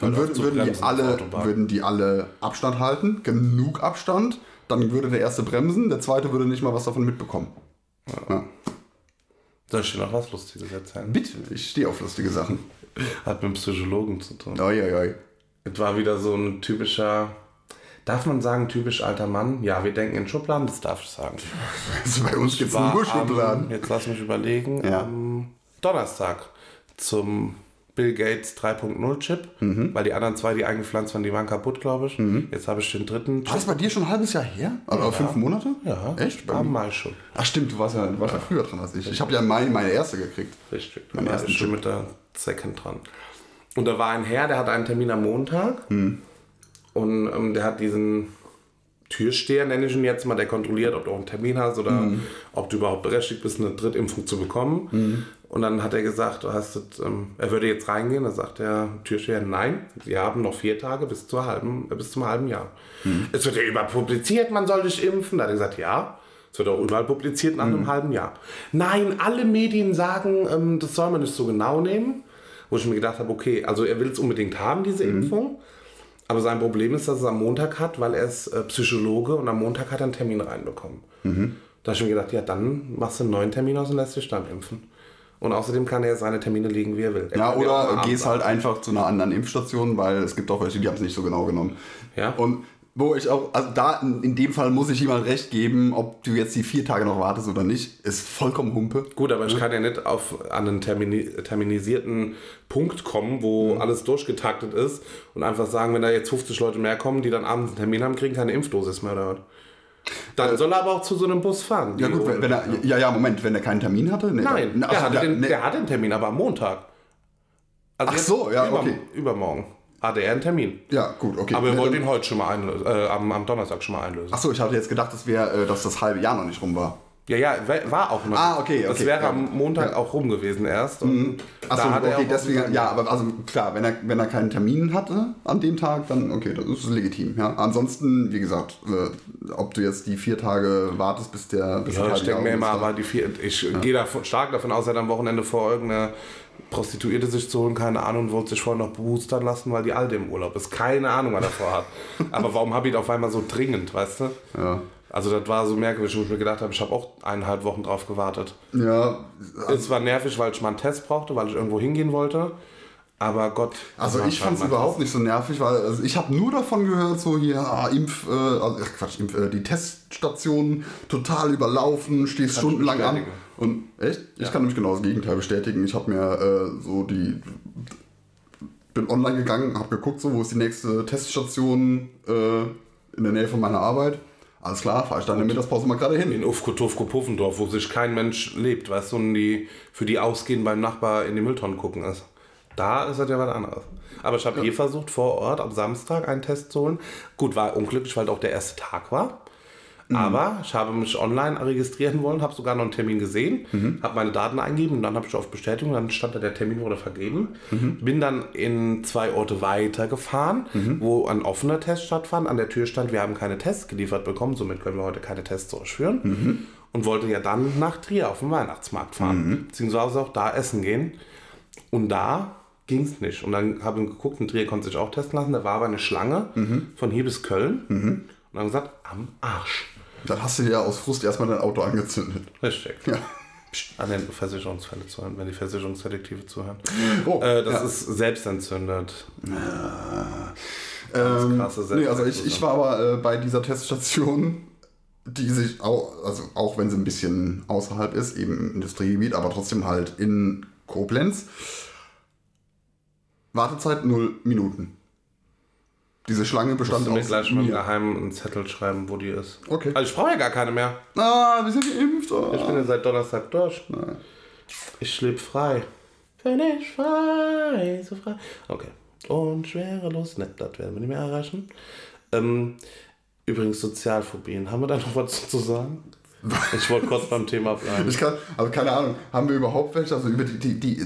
Dann würden, würden, die alle, würden die alle Abstand halten, genug Abstand, dann würde der erste bremsen, der zweite würde nicht mal was davon mitbekommen. Ja. Soll ich dir noch was Lustiges erzählen? Bitte, ich stehe auf lustige Sachen. Hat mit einem Psychologen zu tun. Oi, oi, oi. Es war wieder so ein typischer. Darf man sagen, typisch alter Mann? Ja, wir denken in Schubladen, das darf ich sagen. (laughs) Also bei uns gibt es nur am, Schubladen. jetzt lass mich überlegen, Ja. am Donnerstag zum Bill Gates 3.0 Chip, weil die anderen zwei, die eingepflanzt waren, die waren kaputt, glaube ich. Jetzt habe ich den dritten War das bei dir schon ein halbes Jahr her? Oder fünf Monate? Ja, Echt? Bei? Mai schon. Ach stimmt, du warst ja, du warst ja früher dran als ich. Ich habe ja im Mai meine erste gekriegt. Richtig. Mein Dann war ersten ich schon mit der Second dran. Und da war ein Herr, der hat einen Termin am Montag. Und ähm, der hat diesen Türsteher, nenne ich ihn jetzt mal, der kontrolliert, ob du auch einen Termin hast oder ob du überhaupt berechtigt bist, eine Drittimpfung zu bekommen. Und dann hat er gesagt, hast das, ähm, er würde jetzt reingehen. Da sagt der Türsteher, nein, wir haben noch vier Tage bis, zur halben, äh, bis zum halben Jahr. Es wird ja überall publiziert, man soll dich impfen. Da hat er gesagt, ja. Es wird auch überall publiziert nach einem halben Jahr. Nein, alle Medien sagen, ähm, das soll man nicht so genau nehmen. Wo ich mir gedacht habe, okay, also er will es unbedingt haben, diese Impfung. Aber sein Problem ist, dass er es am Montag hat, weil er ist äh, Psychologe und am Montag hat er einen Termin reinbekommen. Da habe ich mir gedacht, ja, dann machst du einen neuen Termin aus und lässt dich dann impfen. Und außerdem kann er seine Termine legen, wie er will. Er Ja, oder gehst halt einfach zu einer anderen Impfstation, weil es gibt auch welche, die haben es nicht so genau genommen. Ja. Und wo ich auch, also da in, dem Fall muss ich jemand recht geben, ob du jetzt die vier Tage noch wartest oder nicht, ist vollkommen Humpe. Gut, aber ich kann ja nicht auf, an einen termini terminisierten Punkt kommen, wo alles durchgetaktet ist und einfach sagen, wenn da jetzt 50 Leute mehr kommen, die dann abends einen Termin haben, kriegen keine Impfdosis mehr oder was. Dann soll er aber auch zu so einem Bus fahren. Ja gut, wenn, wenn er, ja, ja, Moment, wenn er keinen Termin hatte? Nee, Nein, dann- der, ach, hatte der- den, nee. der hatte den Termin, aber am Montag. Also Ach so, ja, über, okay. Übermorgen hatte er einen Termin. Ja, gut, okay. Aber wir Nee, wollten ihn heute schon mal einlösen, äh, am, am Donnerstag schon mal einlösen. Ach so, ich hatte jetzt gedacht, das wäre, äh, dass das halbe Jahr noch nicht rum war. Ja, ja, wa- war auch noch. Ah, okay, Das okay, wäre ja. am Montag Ja. Mhm. auch rum gewesen erst. Und Ach so, hat er okay, deswegen, ja, aber also klar, wenn er, wenn er keinen Termin hatte an dem Tag, dann okay, das ist legitim. Ja. Ansonsten, wie gesagt, äh, ob du jetzt die vier Tage wartest, bis der bis Ja, das ich denke mir immer, ist, aber die vier, ich gehe davon, stark davon aus, er hat am Wochenende vor, irgendeine Prostituierte sich zu holen, keine Ahnung, und wollte sich vorher noch boostern lassen, weil die Alte im Urlaub ist. Keine Ahnung, was er vorhat. (laughs) aber warum habe ich auf einmal so dringend, weißt du? Ja. Also das war so merkwürdig, wo ich mir gedacht habe, ich habe auch eineinhalb Wochen drauf gewartet. Ja, Es war nervig, weil ich mal einen Test brauchte, weil ich irgendwo hingehen wollte. Aber Gott. Also ich fand es überhaupt nicht so nervig, weil also ich habe nur davon gehört, so hier ah, Impf, äh, also, ach, Quatsch, Impf, äh, die Teststationen total überlaufen, stehst stundenlang an. Und echt? Ich kann nämlich genau das Gegenteil bestätigen. Ich habe mir äh, so die bin online gegangen, habe geguckt, so wo ist die nächste Teststation äh, in der Nähe von meiner Arbeit. Alles klar, fahre ich dann in der Mittagspause mal gerade hin. In Ufko-Tufko Puffendorf, wo sich kein Mensch lebt, weißt du, und die für die ausgehen beim Nachbar in die Mülltonnen gucken ist. Da ist das ja was anderes. Aber ich habe hier versucht, vor Ort am Samstag einen Test zu holen. Gut, war unglücklich, weil auch der erste Tag war. Aber ich habe mich online registrieren wollen, habe sogar noch einen Termin gesehen, habe meine Daten eingegeben und dann habe ich auf Bestätigung, dann stand da, der Termin wurde vergeben. Bin dann in zwei Orte weitergefahren, wo ein offener Test stattfand. An der Tür stand, wir haben keine Tests geliefert bekommen, somit können wir heute keine Tests durchführen. Und wollte ja dann nach Trier auf den Weihnachtsmarkt fahren, beziehungsweise auch da essen gehen. Und da ging es nicht. Und dann habe ich geguckt, in Trier konnte sich auch testen lassen. Da war aber eine Schlange von hier bis Köln. Und dann gesagt, am Arsch. Dann hast du dir aus Frust erstmal dein Auto angezündet. Richtig. Ja. An den Versicherungsfälle zuhören, wenn die Versicherungsdetektive zuhören. Oh, Äh, das ja. ist selbstentzündet. Ähm, krasse nee, also ich, ich war aber äh, bei dieser Teststation, die sich auch, also auch wenn sie ein bisschen außerhalb ist, eben im Industriegebiet, aber trotzdem halt in Koblenz. Wartezeit 0 Minuten. Diese Schlange bestand mir aus gleich mal im mir. Geheimen einen Zettel schreiben, wo die ist. Okay. Also ich brauche ja gar keine mehr. Ah, wir sind geimpft. Ich Ah. bin ja seit Donnerstag durch. Ich lebe frei. Bin ich frei, so frei. Okay. Und schwerelos, ne, das werden wir nicht mehr erreichen. Ähm, übrigens Sozialphobien. Haben wir da noch was zu sagen? Ich wollte kurz beim Thema bleiben. Ich kann, also keine Ahnung, haben wir überhaupt welche? Also über die, die, die,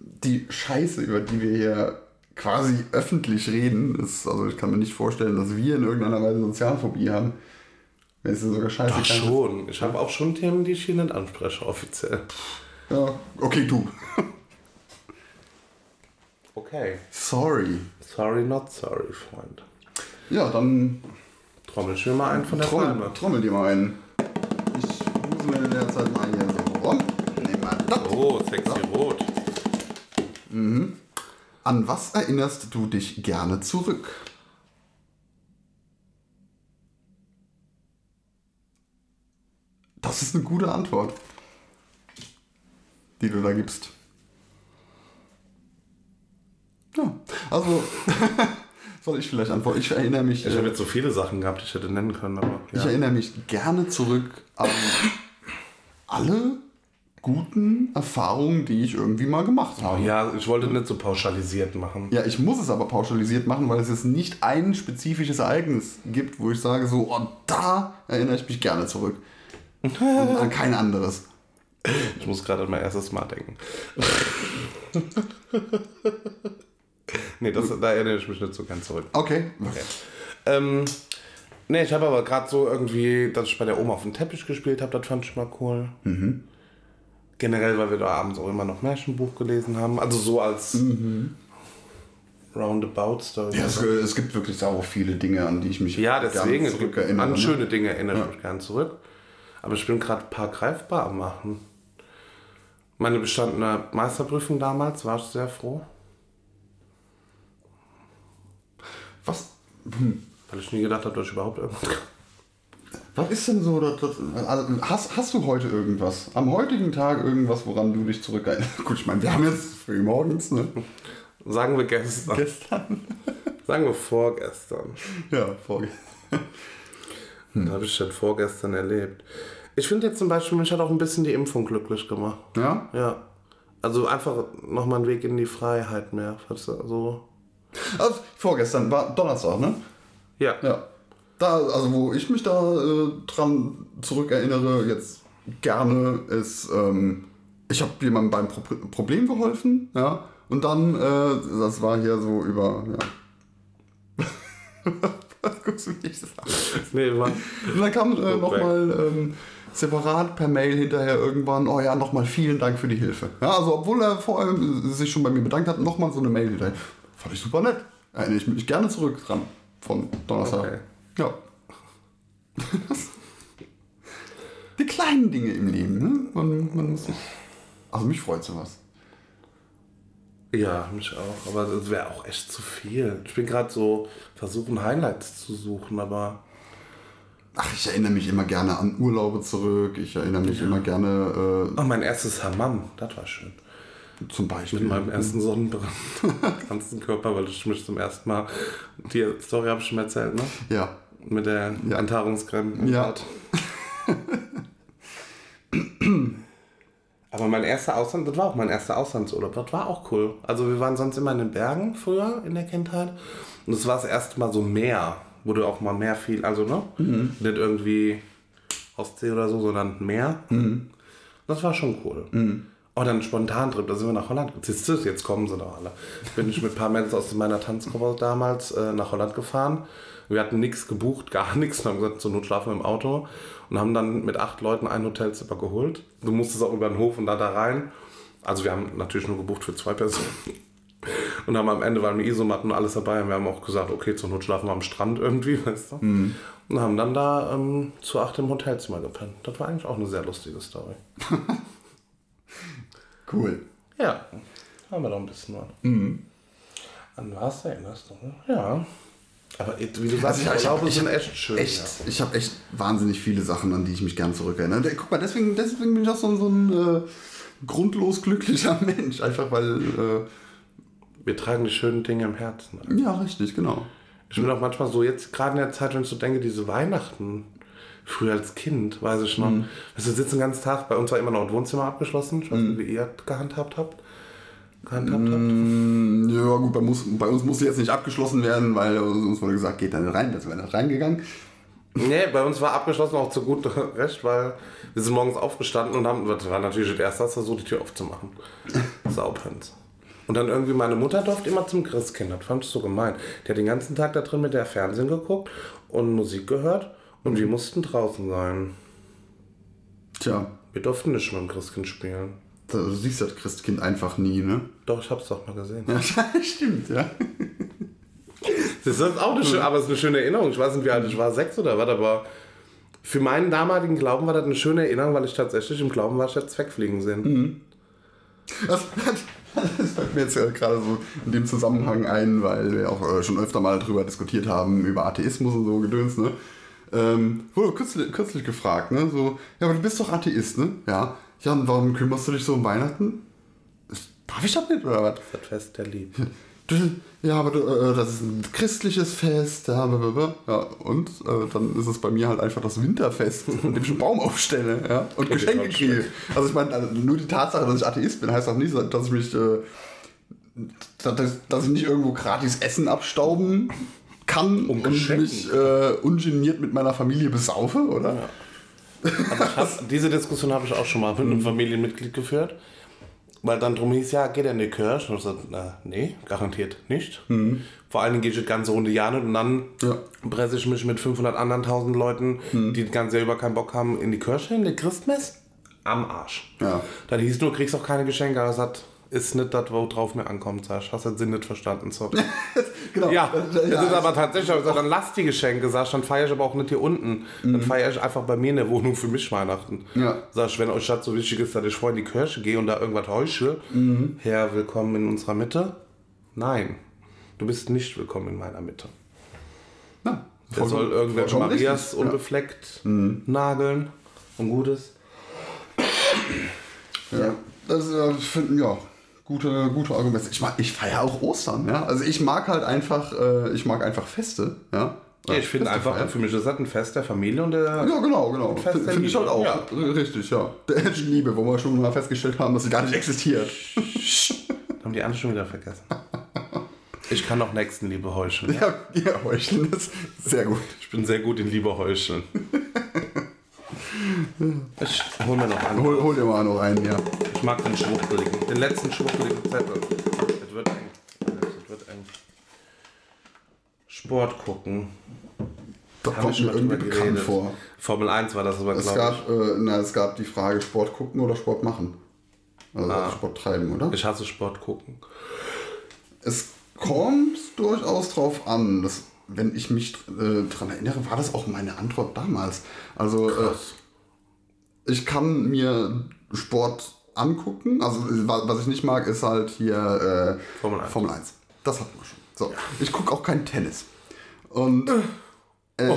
die Scheiße, über die wir hier quasi öffentlich reden, ist, also ich kann mir nicht vorstellen, dass wir in irgendeiner Weise Sozialphobie haben. Wenn es sogar scheiße kann. schon. Ich habe auch schon Themen, die ich hier nicht anspreche, offiziell. Ja, okay, du. (laughs) Okay. Sorry. Sorry, not sorry, Freund. Ja, dann Trommel ich mir mal einen von der trommel, Palme. trommel dir mal einen. Ich wusel in der Zeit mal hier so rum. Nimm mal das. Oh, sexy rot. An was erinnerst du dich gerne zurück? Das ist eine gute Antwort, die du da gibst. Ja, also (laughs) soll ich vielleicht antworten? Ich erinnere mich. Ich habe äh, jetzt so viele Sachen gehabt, die ich hätte nennen können, aber Ich ja. erinnere mich gerne zurück an alle guten Erfahrungen, die ich irgendwie mal gemacht habe. Ja, ich wollte nicht so pauschalisiert machen. Ja, ich muss es aber pauschalisiert machen, weil es jetzt nicht ein spezifisches Ereignis gibt, wo ich sage, so, oh, da erinnere ich mich gerne zurück. Und an kein anderes. Ich muss gerade an mein erstes Mal denken. nee, das, da erinnere ich mich nicht so ganz zurück. Okay. Ähm, nee, ich habe aber gerade so irgendwie, dass ich bei der Oma auf dem Teppich gespielt habe, das fand ich mal cool. Generell, weil wir da abends auch immer noch Märchenbuch gelesen haben. Also so als Roundabout Story. Ja, es, es gibt wirklich sau viele Dinge, an die ich mich Ja, deswegen, gerne es gibt zurückerinnere. an ne? schöne Dinge erinnere ich mich gern zurück. Aber ich bin gerade ein paar greifbar am machen. Meine bestandene Meisterprüfung damals war ich sehr froh, Was, hm, weil ich nie gedacht habe, dass ich überhaupt irgendwas was ist denn so, das, das, also, hast, hast du heute irgendwas? Am heutigen Tag irgendwas, woran du dich zurückerinnerst? (laughs) Gut, ich meine, wir haben jetzt früh morgens, ne? Sagen wir gestern. Gestern. (laughs) Sagen wir vorgestern. Ja, vorge. (laughs) Was habe ich denn vorgestern erlebt? Ich finde jetzt zum Beispiel, mich hat auch ein bisschen die Impfung glücklich gemacht. Ja? Ja. Also einfach nochmal ein Weg in die Freiheit mehr. Weißt du, So. Also, vorgestern war Donnerstag, ne? Ja. Ja. Da, also wo ich mich da äh, dran zurückerinnere, jetzt gerne, ist, ähm, ich habe jemandem beim Pro Problem geholfen, ja, und dann, äh, das war hier so über, ja. Was (laughs) guckst du nicht? Nee, war. Und dann kam äh, nochmal ähm, separat per Mail hinterher irgendwann, oh ja, nochmal vielen Dank für die Hilfe. Ja, also obwohl er vorher sich schon bei mir bedankt hat, nochmal so eine Mail hinterher. Fand ich super nett. Erinnere ich mich gerne zurück dran von Donnerstag. Okay. Ja. (laughs) die kleinen Dinge im Leben, ne? Man, man muss sich, also mich freut sowas. Ja, mich auch. Aber das wäre auch echt zu viel. Ich bin gerade so versuchen, Highlights zu suchen, aber. Ach, ich erinnere mich immer gerne an Urlaube zurück. Ich erinnere mich immer gerne Oh, mein erstes Hammam, das war schön. äh, zum Beispiel. Mit meinem ersten Sonnenbrand. (laughs) ganzen Körper, weil ich mich zum ersten Mal. Die Story habe ich schon erzählt, ne? Ja. Mit der Ja. Enthaarungscreme. Ja. Aber mein erster Ausland, das war auch mein erster Auslandsurlaub. Das war auch cool. Also wir waren sonst immer in den Bergen früher in der Kindheit. Und es war das erste Mal so Meer, wo du auch mal mehr viel, also ne? Nicht irgendwie Ostsee oder so, sondern Meer. Das war schon cool. Oh, dann ein Spontantrip, da sind wir nach Holland. Siehst du, jetzt kommen sie doch alle. Bin ich mit ein paar Mädels aus meiner Tanzgruppe damals äh, nach Holland gefahren. Wir hatten nichts gebucht, (laughs) gar nichts. Und haben gesagt, zur Not schlafen wir im Auto. Und haben dann mit acht Leuten ein Hotelzimmer geholt. Du musstest auch über den Hof und da, da rein. Also wir haben natürlich nur gebucht für zwei Personen. (laughs) Und haben am Ende waren wir Isomatten und alles dabei. Und wir haben auch gesagt, okay, zur Not schlafen wir am Strand irgendwie, (laughs) weißt du. Und haben dann da ähm, zu acht im Hotelzimmer gepennt. Das war eigentlich auch eine sehr lustige Story. Cool. Ja, haben wir doch ein bisschen was. An was erinnerst du? ne? Ja. Aber wie du sagst, Also ich- ich, ich glaube, ich sind hab echt schön. Echt, Ja. ich habe echt wahnsinnig viele Sachen, an die ich mich gern zurückerinnere. Äh, Guck mal, deswegen, deswegen bin ich auch so, so ein äh, grundlos glücklicher (laughs) Mensch. Einfach weil, Wir tragen die schönen Dinge im Herzen. äh, ja, richtig, genau. Ich bin auch manchmal so, jetzt gerade in der Zeit, wenn ich so denke, diese Weihnachten, früher als Kind, weiß ich noch. Mhm. Also wir sitzen den ganzen Tag, bei uns war immer noch das Wohnzimmer abgeschlossen. Ich weiß Mhm. nicht, wie ihr das gehandhabt habt. Gehandhabt habt. Mm, Ja, gut, bei, muss, bei uns musste jetzt nicht abgeschlossen werden, weil uns wurde gesagt, geht da nicht rein. Das wäre nicht reingegangen. Nee, bei uns war abgeschlossen auch zu gut Recht, weil wir sind morgens aufgestanden und haben, das war natürlich das erste, versucht, die Tür aufzumachen. (laughs) Saupens. Und dann irgendwie meine Mutter durfte immer zum Christkind, das fand ich so gemein. Die hat den ganzen Tag da drin mit der Fernsehen geguckt und Musik gehört und wir mussten draußen sein. Tja, Wir durften nicht mit dem Christkind spielen. Du siehst das Christkind einfach nie, ne? Doch, ich hab's doch mal gesehen. Ja, (laughs) stimmt, ja. Das ist auch eine schöne, aber es ist eine schöne Erinnerung. Ich weiß nicht, wie alt ich war, sechs oder was, aber für meinen damaligen Glauben war das eine schöne Erinnerung, weil ich tatsächlich im Glauben war, ich hätte Zweckfliegen sehen. Das, das fällt mir jetzt gerade so in dem Zusammenhang ein, weil wir auch äh, schon öfter mal darüber diskutiert haben, über Atheismus und so Gedöns, ne? Ähm, wurde kürzlich, kürzlich gefragt, ne? So, ja, aber du bist doch Atheist, ne? Ja. Ja, und warum kümmerst du dich so um Weihnachten? Darf ich das nicht, oder was? Das Fest der Liebe. (laughs) Ja, aber äh, das ist ein christliches Fest. Ja, ja und äh, dann ist es bei mir halt einfach das Winterfest, an dem ich einen Baum aufstelle ja, und Okay, Geschenke kriege. Also ich meine, also nur die Tatsache, dass ich Atheist bin, heißt auch nicht, dass ich mich, äh, dass, dass ich nicht irgendwo gratis Essen abstauben kann Um und mich ungeniert mit meiner Familie besaufe, oder? Also ich hab, diese Diskussion habe ich auch schon mal mit einem Familienmitglied geführt. Weil dann drum hieß, ja, geht er in die Kirche? Und ich so, na, nee, garantiert nicht. Vor allen Dingen gehe ich die ganze Runde ja nicht und dann Ja. presse ich mich mit 500 anderen tausend Leuten, die das ganze Jahr über keinen Bock haben, in die Kirche, in die Christmess, am Arsch. Ja. Dann hieß nur, kriegst auch keine Geschenke, aber es hat, ist nicht das, worauf mir ankommt, sag ich. Hast den Sinn nicht verstanden, sorry. (laughs) Genau. Ja, Das- ja, ist aber tatsächlich, sag, dann lass die Geschenke, sag ich, dann feiere ich aber auch nicht hier unten. Dann feiere ich einfach bei mir in der Wohnung für mich Weihnachten. Ja. Sag ich, wenn euch das so wichtig ist, dass ich vorher in die Kirche gehe und da irgendwas heusche, Herr, willkommen in unserer Mitte? Nein, du bist nicht willkommen in meiner Mitte. Ja, Der soll irgendwelche Marias richtig. Ja. unbefleckt nageln und Gutes. Ja, das ist, äh, ich finde, ja, gute, gute Argumente. Ich, mag- ich feiere auch Ostern, ja. Also ich mag halt einfach, äh, ich mag einfach Feste, ja. Ja, ich finde einfach, feiern. für mich ist das ein Fest der Familie und der... Ja, genau, genau. Finde ich halt auch. Ja. Richtig, ja. (laughs) Der Liebe, wo wir schon mal festgestellt haben, dass sie gar nicht existiert. Haben die anderen schon wieder vergessen. Ich kann auch Nächstenliebe heucheln. Ja, ja, heucheln ist sehr gut. Ich bin sehr gut in Liebe heucheln. (laughs) Ich hol mir noch einen. Hol, hol dir mal noch einen, ja. Ich mag den schwuchteligen. Den letzten schwuchteligen Zettel. Es wird eng. Es wird eng. Sport gucken. Das Hab kommt mir irgendwie bekannt geredet. vor. Formel 1 war das aber, glaube gab, äh, na, es gab die Frage Sport gucken oder Sport machen. Also Sport treiben, oder? ich. Hasse Sport gucken. Es kommt durchaus drauf an. Dass, wenn ich mich äh, daran erinnere, war das auch meine Antwort damals. Also äh, ich kann mir Sport angucken. Also wa- was ich nicht mag, ist halt hier äh, Formel 1. Formel 1. Das hatten wir schon. So. Ich gucke auch kein Tennis. Und äh,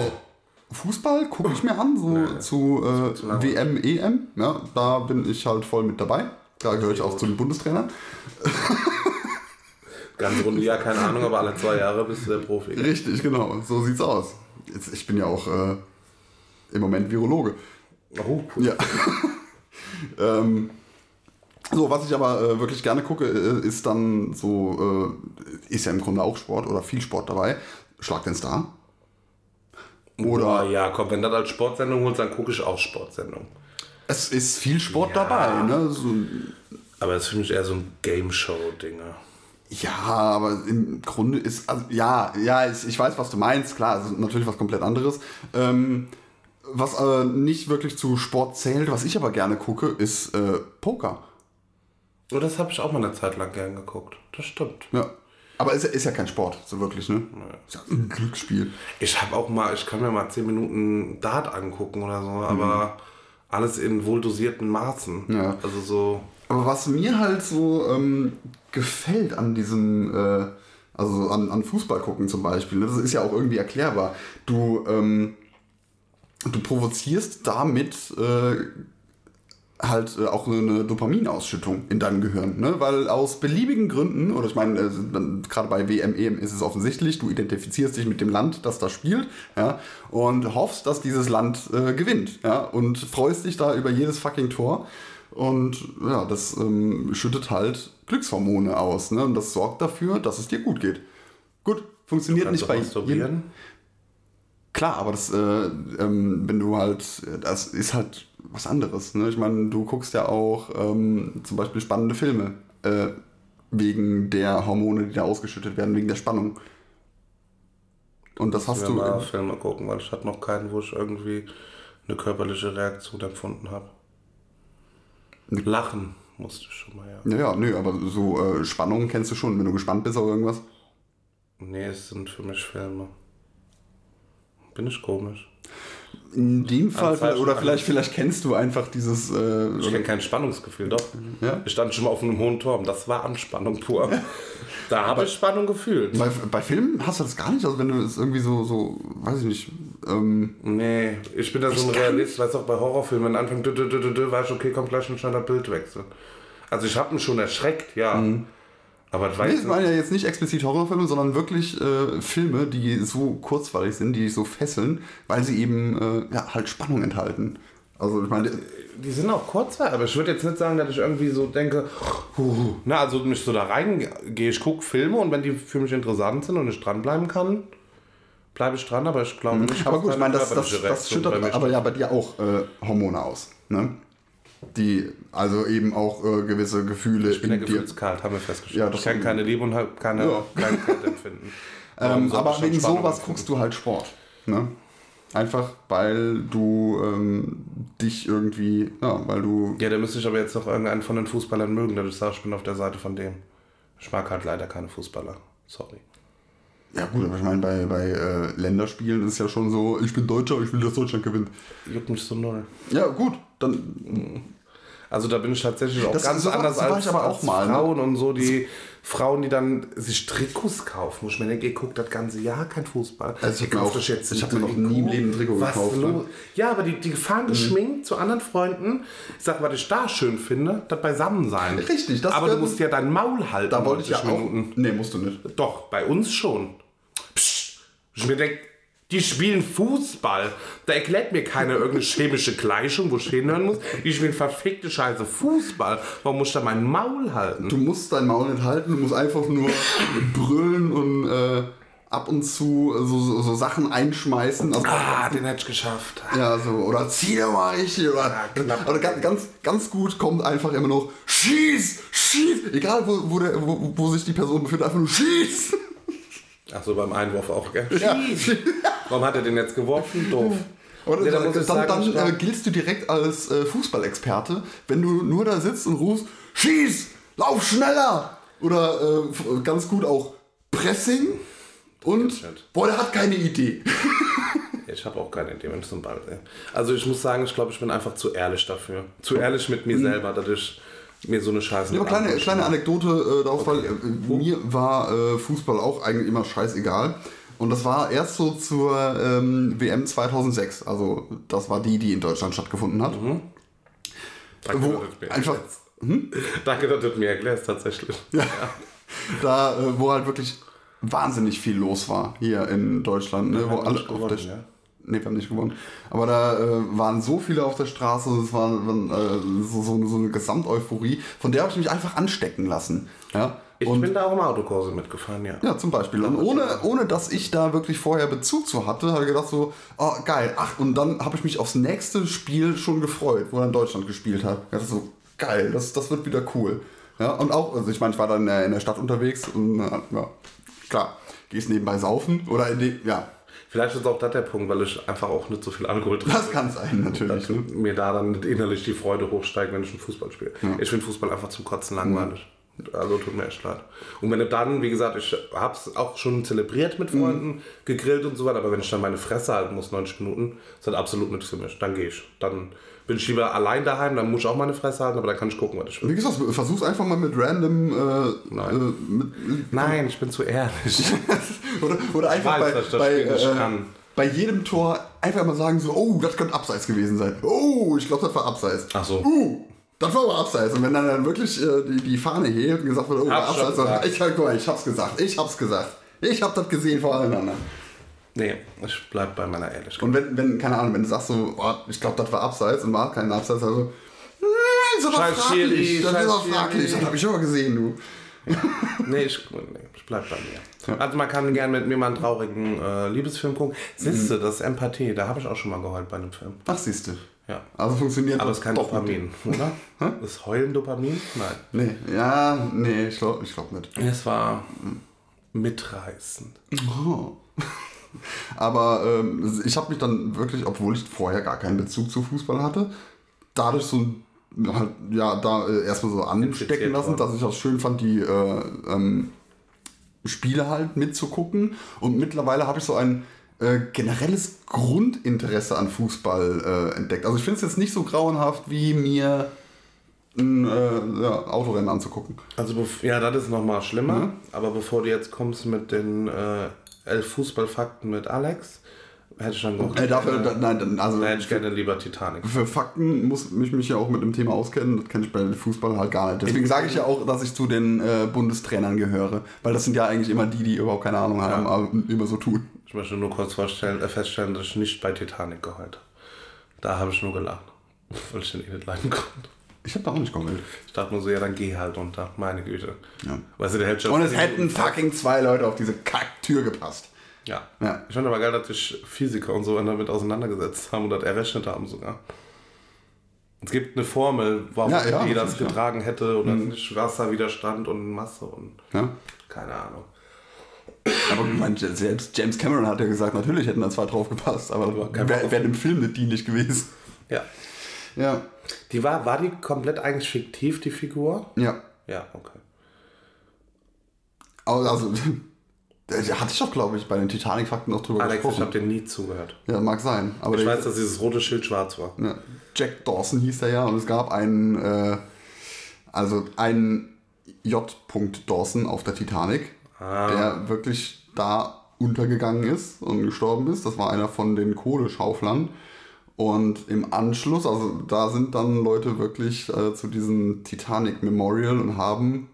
Fußball gucke ich mir an, so zu äh. WM, EM. Ja, da bin ich halt voll mit dabei. Da gehöre ich auch zu den Bundestrainern. (laughs) Ganz runde, ja, keine Ahnung, aber alle zwei Jahre bist du der Profi. Richtig, genau. So sieht's aus. Jetzt, ich bin ja auch äh, im Moment Virologe. Oh, cool. Ja. (laughs) ähm, so, was ich aber äh, wirklich gerne gucke, äh, ist dann so, äh, ist ja im Grunde auch Sport oder viel Sport dabei. Schlag den Star. Oder Oder ja, komm, wenn du das als Sportsendung holst, dann gucke ich auch Sportsendung. es ist viel Sport Ja. dabei. Ne? So, Aber das ist für mich eher so ein Game-Show-Ding. ja, aber im Grunde ist, also, ja, ja, ich, ich weiß, was du meinst. Klar, es ist natürlich was komplett anderes. Ähm, was äh, nicht wirklich zu Sport zählt, was ich aber gerne gucke, ist äh, Poker. Oh, das habe ich auch mal eine Zeit lang gern geguckt. Das stimmt. Ja. Aber ist, ist ja kein Sport, so wirklich, ne? Ist ja ein Glücksspiel. Ich habe auch mal, ich kann mir mal 10 Minuten Dart angucken oder so, aber alles in wohl dosierten Maßen. Ja. Also so. Aber was mir halt so ähm, gefällt an diesem, äh, also an, an Fußball gucken zum Beispiel, ne, das ist ja auch irgendwie erklärbar. Du, ähm, du provozierst damit äh, halt äh, auch eine Dopaminausschüttung in deinem Gehirn, ne? weil aus beliebigen Gründen, oder ich meine, äh, gerade bei WM, EM ist es offensichtlich, du identifizierst dich mit dem Land, das da spielt, ja, und hoffst, dass dieses Land äh, gewinnt, ja, und freust dich da über jedes fucking Tor. Und ja, das ähm, schüttet halt Glückshormone aus, ne? Und das sorgt dafür, dass es dir gut geht. Gut, funktioniert nicht bei jedem. Klar, aber das, äh, ähm, wenn du halt, das ist halt was anderes. Ne? Ich meine, du guckst ja auch ähm, zum Beispiel spannende Filme äh, wegen der Hormone, die da ausgeschüttet werden, wegen der Spannung. Und das hast Ich du. will mal Filme gucken, weil ich hatte noch keinen, wo ich irgendwie eine körperliche Reaktion empfunden habe. Lachen musste ich schon mal, ja. Ja, ja, nö, aber so äh, Spannung kennst du schon, wenn du gespannt bist auf irgendwas. Nee, es sind für mich Filme. Bin ich komisch. In dem Fall, falschen oder vielleicht, vielleicht kennst du einfach dieses. Äh, Ich kenne kein Spannungsgefühl, doch. Ja? Ich stand schon mal auf einem hohen Turm. Das war Anspannung pur. (laughs) da habe ich Spannung gefühlt. bei, bei Filmen hast du das gar nicht, also wenn du es irgendwie so, so, weiß ich nicht, ähm, Nee, ich bin da so ein Realist, weißt du, auch bei Horrorfilmen, wenn anfängt, dü, dü, dü, dü, dü, weiß ich, okay, kommt gleich ein schneller Bildwechsel. Also ich habe mich schon erschreckt, ja. Mhm. Aber das Nee, meine ja jetzt nicht explizit Horrorfilme, sondern wirklich äh, Filme, die so kurzweilig sind, die so fesseln, weil sie eben äh, ja, halt Spannung enthalten. Also ich meine, die sind auch kurzweilig, aber ich würde jetzt nicht sagen, dass ich irgendwie so denke, huh, na, also mich so da reingehe, ich gucke Filme und wenn die für mich interessant sind und ich dranbleiben kann, bleibe ich dran, aber ich glaube nicht, aber dass gut, ich da meine, eine das, das, das mir aber ja bei dir auch äh, Hormone aus. Ne? Die also eben auch äh, gewisse Gefühle Ich bin in dir. gefühlskalt, haben wir festgestellt. Ja, das- ich kenne keine Liebe und habe keine, Ja. kein Kaltempfinden. (laughs) Ähm, aber wegen sowas empfinden? guckst du halt Sport. Ne? Einfach weil du ähm, dich irgendwie, ja, weil du. Ja, da müsste ich aber jetzt noch irgendeinen von den Fußballern mögen, dass ich sage, ich bin auf der Seite von dem. Ich mag halt leider keine Fußballer. Sorry. Ja gut, aber ich meine, bei, bei äh, Länderspielen ist es ja schon so, ich bin Deutscher, ich will, dass Deutschland gewinnt. Juckt mich so null. Ja, gut, dann. Also da bin ich tatsächlich auch Das- ganz so anders so als, ich aber auch als mal, ne? Frauen und so, die Frauen, die dann sich Trikots kaufen. Wo ich mir denke, ihr guckt das ganze Jahr kein Fußball. Also ich auch- euch jetzt ich ein hab mir noch nie im Leben ein Trikot Was gekauft, ne? Mhm. Ja, aber die, die fahren geschminkt zu anderen Freunden. Ich sag, was ich da schön finde, das Beisammensein. Richtig, das Aber du musst ja dein Maul halten. Da wollte ich ja 90 auch. Nee, musst du nicht. Doch, bei uns schon. Ich mir denke, die spielen Fußball. Da erklärt mir keiner irgendeine chemische Gleichung, wo ich hinhören muss. Die spielen verfickte Scheiße Fußball. Warum muss ich da mein Maul halten? Du musst dein Maul nicht halten, du musst einfach nur brüllen und äh, ab und zu so, so, so Sachen einschmeißen. Also, Ah, den hätte ich geschafft. Ja, so, oder zieh dir mal richtig, oder, knapp. oder ganz, ganz, ganz gut kommt einfach immer noch, schieß, schieß, egal wo, wo, der, wo, wo sich die Person befindet, einfach nur schieß. Ach so, beim Einwurf auch, gell? Ja. Warum hat er den jetzt geworfen? Doof. Und Nee, da dann, dann, sagen, dann äh, giltst du direkt als äh, Fußballexperte, wenn du nur da sitzt und rufst, schieß, lauf schneller. Oder äh, ganz gut auch Pressing und, Shit. boah, der hat keine Idee. Ich habe auch keine Idee, wenn ich zum Ball sehe. Also ich muss sagen, ich glaube, ich bin einfach zu ehrlich dafür. Zu ehrlich mit mir selber, dass ich mir so eine Scheiße Ja, aber kleine, kleine Anekdote äh, darauf, weil äh, mir war äh, Fußball auch eigentlich immer scheißegal. Und das war erst so zur ähm, WM 2006. Also das war die, die in Deutschland stattgefunden hat. Danke, Wo dass du es mir einfach, erklärst. (laughs) Danke, dass du es mir erklärst, tatsächlich. da, äh, wo halt wirklich wahnsinnig viel los war hier in Deutschland. Ne, wo alle auf der, ja. Nee, wir haben nicht gewonnen. Aber da äh, waren so viele auf der Straße, es war äh, so, so, so eine Gesamteuphorie, von der habe ich mich einfach anstecken lassen. Ja? Ich Und- bin da auch im Autokurse mitgefahren, ja. Ja, zum Beispiel. Und ohne, ohne dass ich da wirklich vorher Bezug zu hatte, habe ich gedacht so, oh geil, ach, und dann habe ich mich aufs nächste Spiel schon gefreut, wo dann Deutschland gespielt hat. Ich dachte so, geil, das, das wird wieder cool. Ja, und auch, also ich meine, ich war dann in der, in der Stadt unterwegs und äh, ja, klar, gehst nebenbei saufen oder in die, ja, Vielleicht ist auch das der Punkt, weil ich einfach auch nicht so viel Alkohol trinke. das kann sein natürlich. Ne? mir da dann nicht innerlich die Freude hochsteigt, wenn ich einen Fußball spiele. Ich finde Fußball einfach zum Kotzen langweilig. Also tut mir echt leid. Und wenn du dann, wie gesagt, ich hab's auch schon zelebriert mit Freunden, gegrillt und so weiter, aber wenn ich dann meine Fresse halten muss, 90 Minuten, ist das absolut nichts für mich. Dann gehe ich. Dann bin ich lieber allein daheim, dann muss ich auch meine Fresse halten, aber dann kann ich gucken, was ich will. Wie gesagt, versuch's einfach mal mit random, äh, Nein. äh, mit, Nein, ich bin zu ehrlich. (laughs) oder, oder einfach weiß, bei, ich das bei, äh, kann. bei jedem Tor einfach mal sagen so, oh, das könnte abseits gewesen sein. Oh, ich glaube, das war abseits. Ach so. Uh, das war aber abseits. Und wenn dann, dann wirklich äh, die, die Fahne hebt und gesagt wird, oh, schon abseits, dann, ich, guck mal, ich hab's gesagt, ich hab's gesagt. Ich hab das gesehen vor allen anderen. Nee, ich bleib bei meiner Ehrlichkeit. Und wenn, wenn, keine Ahnung, wenn du sagst so, oh, ich glaube, das war abseits und war kein Abseits, also, nein, ist doch Scheiß fraglich, Schiri, das ist doch fraglich, das hab ich immer gesehen, du. (laughs) Nee, ich, nee, ich bleib bei mir. Also man kann gerne mit mir mal einen traurigen äh, Liebesfilm gucken. Siehst du, das ist Empathie. Da habe ich auch schon mal geheult bei einem Film. Ach, siehst du. Ja. Also funktioniert Aber das es mit Dopamin, oder? Ist Heulen Dopamin? Nein. Nee, ja, nee, ich glaube ich glaub nicht. Es war mitreißend. Oh. (laughs) Aber ähm, ich habe mich dann wirklich, obwohl ich vorher gar keinen Bezug zu Fußball hatte, dadurch so halt, ja, da äh, erstmal so anstecken lassen, dass ich das schön fand, die äh, ähm, Spiele halt mitzugucken. Und mittlerweile habe ich so ein äh, generelles Grundinteresse an Fußball äh, entdeckt. Also ich finde es jetzt nicht so grauenhaft, wie mir ein äh, ja, Autorennen anzugucken. Also, ja, das ist nochmal schlimmer. Aber bevor du jetzt kommst mit den äh, elf Fußballfakten mit Alex, Hätte ich dann noch. Äh, dafür, da, nein, dann- also hätte ich gerne lieber Titanic. für Fakten muss ich mich ja auch mit dem Thema auskennen. Das kenne ich bei Fußball halt gar nicht. Deswegen sage ich ja auch, dass ich zu den äh, Bundestrainern gehöre. Weil das sind ja eigentlich immer die, die überhaupt keine Ahnung haben, aber immer so tun. Ich möchte nur kurz vorstellen, äh, feststellen, dass ich nicht bei Titanic geheult habe. Da habe ich nur gelacht. (laughs) Weil ich den eh nicht leiden konnte. Ich habe da auch nicht geheult. Ich dachte nur so, ja, dann geh halt unter. Meine Güte. Ja. Weißt du, der schon. Und es hätten fucking zwei Leute auf diese Kacktür gepasst. Ja. Ja. Ich fand aber geil, dass sich Physiker und so damit auseinandergesetzt haben und das errechnet haben sogar. Es gibt eine Formel, warum Ja, ja, die das natürlich, ja. getragen hätte oder nicht Wasserwiderstand und Masse und Ja. keine Ahnung. Aber ich meine, selbst James Cameron hat ja gesagt, natürlich hätten da zwei drauf gepasst, aber wäre wär dem Film nicht dienlich gewesen. Ja. Ja. Die war, war die komplett eigentlich fiktiv, die Figur? Ja. Ja, okay. Also, hatte ich doch, glaube ich, bei den Titanic-Fakten noch drüber Alex, ich gesprochen. habe dir nie zugehört. Ja, mag sein. Aber Ich weiß, dass dieses rote Schild schwarz war. ja, Jack Dawson hieß der ja und es gab einen, äh, also einen J. Dawson auf der Titanic, Ah. der wirklich da untergegangen ist und gestorben ist. Das war einer von den Kohleschauflern. Und im Anschluss, also da sind dann Leute wirklich äh, zu diesem Titanic Memorial und haben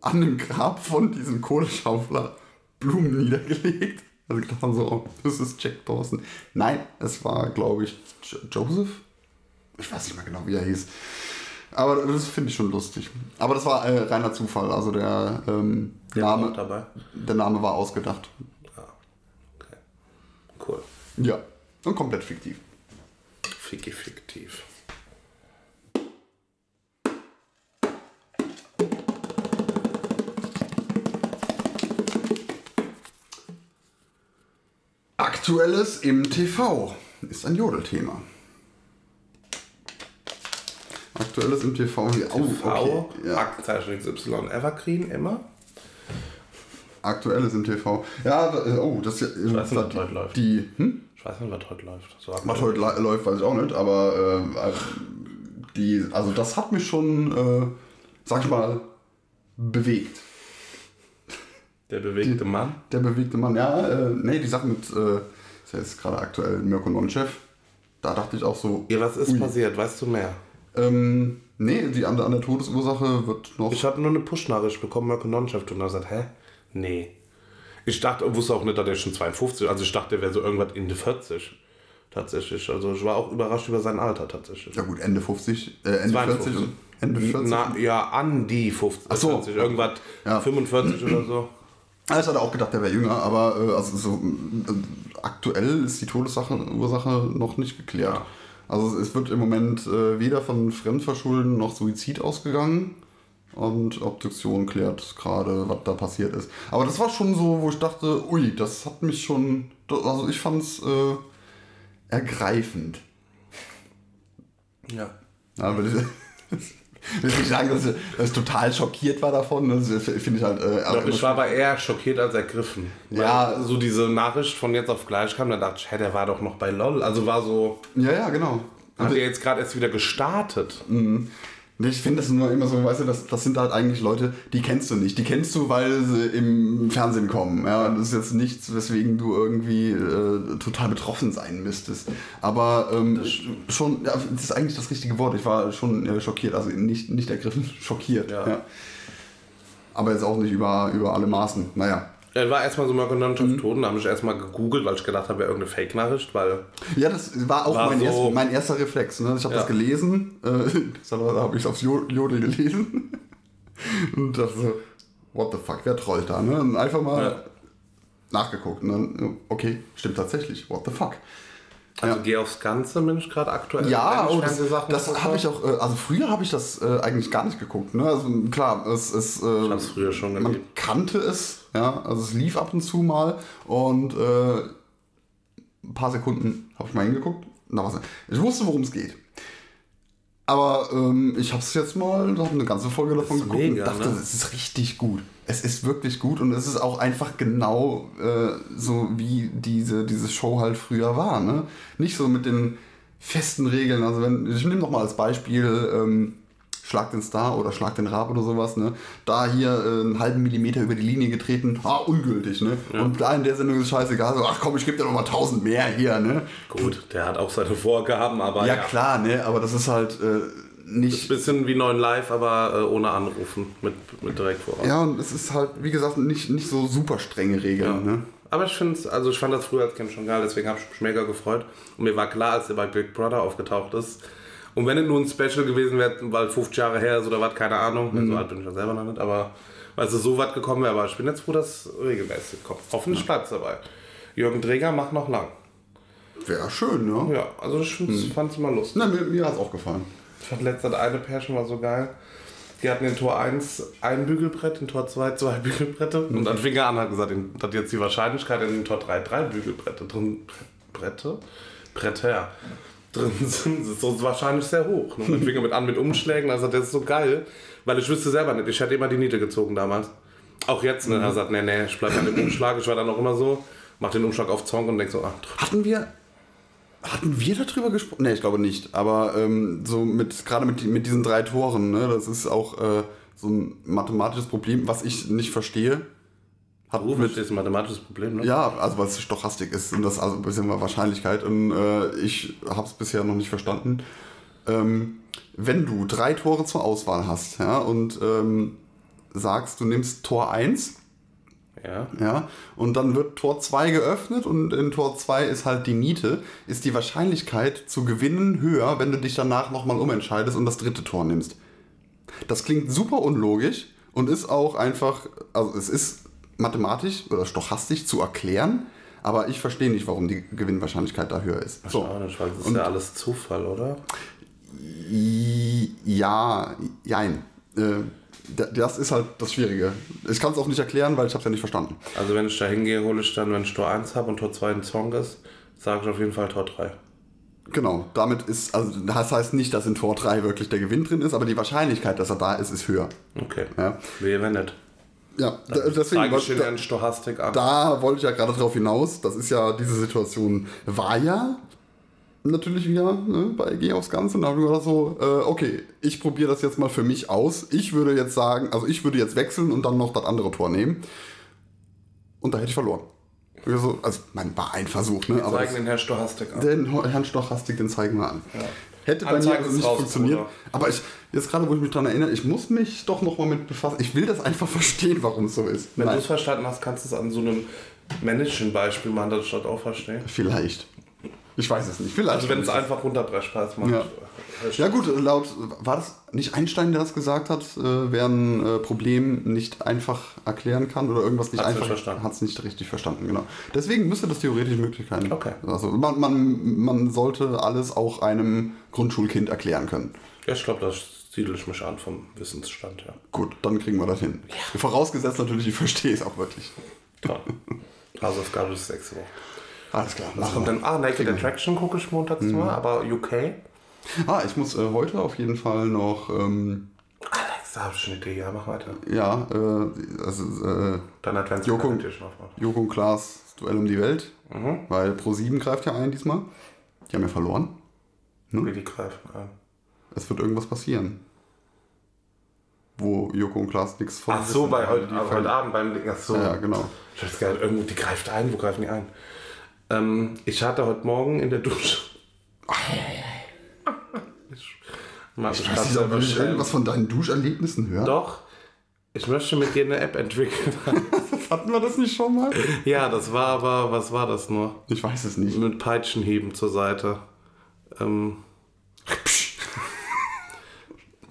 an dem Grab von diesem Kohleschaufler Blumen niedergelegt. Also gedacht haben so, oh, das ist Jack Dawson. Nein, es war, glaube ich, jo Joseph? Ich weiß nicht mehr genau, wie er hieß. Aber das finde ich schon lustig. Aber das war äh, reiner Zufall. Also der, ähm, Der Name, dabei. der Name war ausgedacht. Ja. Okay. Cool. Ja, und komplett fiktiv. Ficky fiktiv. Aktuelles im TV ist ein Jodelthema. Aktuelles im TV. Oh, V, okay. Ja. Aktenzeichen XY, Evergreen immer. Aktuelles im TV. Ja, oh, das ist ja. weiß nicht, was heute läuft. Die, hm? Ich weiß nicht, was heute läuft. So Was heute läuft, weiß ich auch nicht, aber äh, die, also das hat mich schon, äh, sag ich mal, bewegt. Der bewegte Mann. Der bewegte Mann, ja, äh, nee, die Sache mit, äh, ist ja jetzt gerade aktuell Mirko Nonchef, da dachte ich auch so, Ja, was ist Ui. passiert? Weißt du mehr? ähm, nee, die an, an der Todesursache wird noch, Ich habe nur eine Push-Nachricht bekommen, Mirko Nonchef, und er gesagt, hä? Nee. Ich dachte, wusste auch nicht, dass er schon 52 Also ich dachte, er wäre so irgendwas in die 40. Tatsächlich. Also ich war auch überrascht über sein Alter tatsächlich. ja gut, Ende 50, äh, Ende 52. 40 und Ende 40. Na, ja, an die 50. Ach so. 40, irgendwas Ja. 45 oder so. Ah, Ich hatte auch gedacht, der wäre jünger, aber äh, also so, äh, aktuell ist die Todesursache Ursache noch nicht geklärt. Ja. Also es wird im Moment äh, weder von Fremdverschulden noch Suizid ausgegangen. Und Obduktion klärt gerade, was da passiert ist. Aber das war schon so, wo ich dachte, ui, das hat mich schon. Also ich fand es äh, ergreifend. Ja. Will (laughs) ich, (laughs) will ich nicht sagen, dass ich, total schockiert war davon. Das finde ich halt. Äh, Ich, glaub, ich war aber eher schockiert als ergriffen. Weil Ja. So diese Nachricht von jetzt auf gleich kam, da dachte ich, hä, der war doch noch bei LOL. Also war so, ja, ja, genau. hat er jetzt gerade erst wieder gestartet. Nee, Ich finde das nur immer so, weißt du, das, das sind halt eigentlich Leute, die kennst du nicht. Die kennst du, weil sie im Fernsehen kommen. Ja, das ist jetzt nichts, weswegen du irgendwie äh, total betroffen sein müsstest. Aber ähm, schon, ja, das ist eigentlich das richtige Wort. Ich war schon äh, schockiert, also nicht, nicht ergriffen, (laughs) schockiert. Ja. Aber jetzt auch nicht über, über alle Maßen. Naja. Er war erstmal so Mirko Mhm. Nonchef tot und da habe ich erstmal gegoogelt, weil ich gedacht habe, irgendeine Fake-Nachricht, weil Ja, das war auch War mein, so- erster, mein erster Reflex. Ne? Ich habe Ja. das gelesen, äh, (laughs) da habe ich aufs Jo- Jodel gelesen (laughs) und dachte so, what the fuck, wer trollt da? Ne? Und einfach mal Ja. nachgeguckt und dann, okay, stimmt tatsächlich, what the fuck. also Ja. geh aufs Ganze, bin ich gerade aktuell. Ja, oh, das, das habe ich auch, äh, also früher habe ich das äh, eigentlich gar nicht geguckt. Ne? Also klar, es ist, äh, hab's früher schon man geliebt. kannte es, ja, also es lief ab und zu mal und äh, ein paar Sekunden habe ich mal hingeguckt. Na, was, ich wusste, worum es geht. Aber ähm, ich habe es jetzt mal, habe eine ganze Folge davon geguckt mega, und dachte, ne? es ist richtig gut. Es ist wirklich gut und es ist auch einfach genau äh, so, wie diese, diese Show halt früher war. Ne? Nicht so mit den festen Regeln. Also wenn, ich nehme noch mal als Beispiel ähm, Schlag den Star oder Schlag den Rab oder sowas, ne? Da hier äh, einen halben Millimeter über die Linie getreten, ah, ungültig, ne? Und da in der Sendung ist es scheißegal, so, ach komm, ich gebe dir noch mal 1000 mehr hier, ne? Gut, der hat auch seine Vorgaben, aber Ja, ja. klar, ne? Aber das ist halt äh, nicht. Bisschen wie 9 Live, aber äh, ohne Anrufen, mit, mit direkt voraus. Ja, und es ist halt, wie gesagt, nicht, nicht so super strenge Regeln, ne? Aber ich finde also ich fand das früher als Kind schon geil, deswegen habe ich mich mega gefreut. Und mir war klar, als er bei Big Brother aufgetaucht ist, und wenn es nur ein Special gewesen wäre, weil 50 Jahre her ist oder was, keine Ahnung, Mhm. so alt bin ich ja selber noch nicht, aber weil es so weit gekommen wäre, aber ich bin jetzt froh, dass regelmäßig kommt. Hoffentlich bleibt es dabei. Jürgen Dreger macht noch lang. Wäre schön, ne? Ja, also ich Mhm. fand es immer lustig. Na, mir, mir hat es auch gefallen. Ich fand letztens eine Pärchen war so geil. Die hatten in Tor 1 ein Bügelbrett, in Tor 2 zwei (laughs) Bügelbrette. Und dann fing er an, hat gesagt, dass jetzt die Wahrscheinlichkeit in Tor 3 drei Bügelbrette drin, Brette? Bretter, ja. Drin sind, ist so wahrscheinlich sehr hoch. Und dann fing er mit an mit Umschlägen. Also das ist so geil, weil ich wüsste selber nicht. Ich hätte immer die Niete gezogen damals. Auch jetzt, ne? Er sagt, nee, nee, ich bleib an dem Umschlag. Ich war dann auch immer so, mach den Umschlag auf Zong und denk so, ah, Hatten wir. Hatten wir darüber gesprochen? Ne, ich glaube nicht. Aber ähm, so mit gerade mit, mit diesen drei Toren, ne, das ist auch äh, so ein mathematisches Problem, was ich nicht verstehe. Hat du mit, verstehst ein mathematisches Problem, ne? ja, also was Stochastik ist und das also ein bisschen Wahrscheinlichkeit. Und äh, ich habe es bisher noch nicht verstanden. Ähm, wenn du drei Tore zur Auswahl hast, ja, und ähm, sagst, du nimmst Tor 1, Ja. ja, und dann wird Tor 2 geöffnet und in Tor 2 ist halt die Niete, ist die Wahrscheinlichkeit zu gewinnen höher, wenn du dich danach nochmal umentscheidest und das dritte Tor nimmst. Das klingt super unlogisch und ist auch einfach, also es ist mathematisch oder stochastisch zu erklären, aber ich verstehe nicht, warum die Gewinnwahrscheinlichkeit da höher ist. So. Nicht, weil das ist ja alles Zufall, oder? Ja, jein. Äh, da- Das ist halt das Schwierige. Ich kann es auch nicht erklären, weil ich habe es ja nicht verstanden. Also wenn ich da hingehe, hole ich dann, wenn ich Tor 1 habe und Tor 2 ein Song ist, sage ich auf jeden Fall Tor 3. Genau, damit ist, also das heißt nicht, dass in Tor 3 wirklich der Gewinn drin ist, aber die Wahrscheinlichkeit, dass er da ist, ist höher. Okay. Ja, Wehe, wenn nicht. Ja d- deswegen, da, an. da wollte ich ja gerade drauf hinaus. Das ist ja, diese Situation war ja natürlich wieder ne, bei Geh aufs Ganze. Und da habe ich gedacht so, äh, okay, ich probiere das jetzt mal für mich aus. Ich würde jetzt sagen, also ich würde jetzt wechseln und dann noch das andere Tor nehmen. Und da hätte ich verloren. Also, also mein war ein Versuch, ne? Aber Zeigen das, den Herrn Stochastik an. den Herrn Stochastik, den zeigen wir an. Hätte bei mir also nicht raus, funktioniert. Bruder. Aber ich, jetzt gerade, wo ich mich dran erinnere, ich muss mich doch noch mal mit befassen. Ich will das einfach (laughs) verstehen, warum es so ist. Wenn du es verstanden hast, kannst du es an so einem männlichen Beispiel machen, das auch verstehe. vielleicht. Ich weiß es nicht. Vielleicht. Also wenn es einfach runterbrechbar ist, macht Ja. ja gut, laut, war das nicht Einstein, der das gesagt hat, äh, wer ein äh, Problem nicht einfach erklären kann oder irgendwas nicht Hat's einfach, hat es nicht richtig verstanden, genau. Deswegen müsste das theoretisch möglich sein. Okay. Also man, man, man sollte alles auch einem Grundschulkind erklären können. Ja, ich glaube, das siedel ich mich an vom Wissensstand, ja. Gut, dann kriegen wir das hin. Vorausgesetzt natürlich, ich verstehe es auch wirklich. Toll. Hausaufgabe ist nächste Woche. Alles klar. Was kommt denn? Ah, Naked Attraction gucke ich montags Mhm. mal, aber UK? Ah, ich muss äh, heute auf jeden Fall noch, ähm, Alex, da habe ich eine Idee, ja, mach weiter. ja, äh, also, äh, Dann Advents Joko. mal. Joko und Klaas Duell um die Welt, Mhm. weil Pro7 greift ja ein diesmal. Die haben ja verloren. Wie die greifen an. Es wird irgendwas passieren. Wo Joko und Klaas nichts von Ach so, wissen, bei heute, ah, heute Abend beim Ding. Ach so. Ja, genau. Ich hab's gehört, irgendwo, die greift ein. Wo greifen die ein? Ähm, ich hatte heute Morgen in der Dusche. Ich, Mach Ich weiß nicht, ob ich schnell. irgendwas von deinen Duscherlebnissen höre. Doch. Ich möchte mit dir eine App entwickeln. (laughs) Hatten wir das nicht schon mal? ja, das war aber, was war das nur? Ich weiß es nicht. Mit Peitschenhieben zur Seite. Ähm,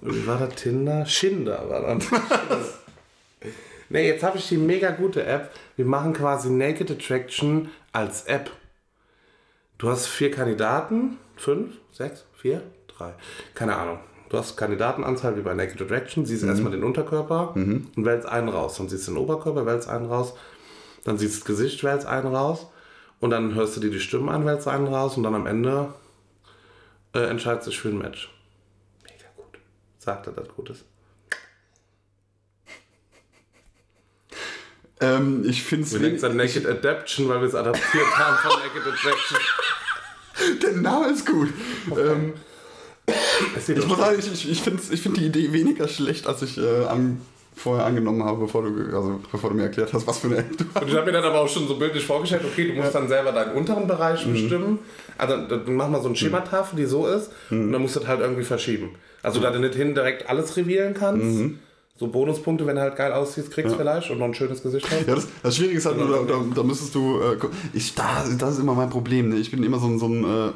wie war das Tinder? Schinder war das. (laughs) nee, jetzt habe ich die mega gute App. Wir machen quasi Naked Attraction als App. Du hast vier Kandidaten, fünf, sechs, vier, drei, keine Ahnung. Du hast Kandidatenanzahl wie bei Naked Attraction, siehst erstmal den Unterkörper und wählst einen raus. Dann siehst du den Oberkörper, wählst einen raus. Dann siehst du das Gesicht, wählst einen raus. Und dann hörst du dir die Stimmen an, wählst einen raus. Und dann am Ende äh, entscheidest du dich für ein Match. Mega gut. Sagt er, das gut ist. Ähm, ich finde Wir nennen es dann Naked Adaption, weil wir es adaptiert (laughs) haben von Naked Attraction. Der Name ist gut. Ähm, Ich muss sagen, ich, ich, finde find die Idee weniger schlecht, als ich äh, an, vorher angenommen habe, bevor du, also, bevor du mir erklärt hast, was für eine App du Und ich habe mir dann aber auch schon so bildlich vorgestellt, okay, du musst dann selber deinen unteren Bereich Mhm. bestimmen. Also dann mach mal so eine Schematafel, die so ist, Mhm. und dann musst du das halt irgendwie verschieben. Also da du nicht hinten direkt alles revealen kannst. So Bonuspunkte, wenn du halt geil aussiehst, kriegst vielleicht und noch ein schönes Gesicht hast. Ja, das, das Schwierige ist halt, da, da, da müsstest du. Äh, ich, da, das ist immer mein Problem. Ne? Ich bin immer so ein, so ein äh,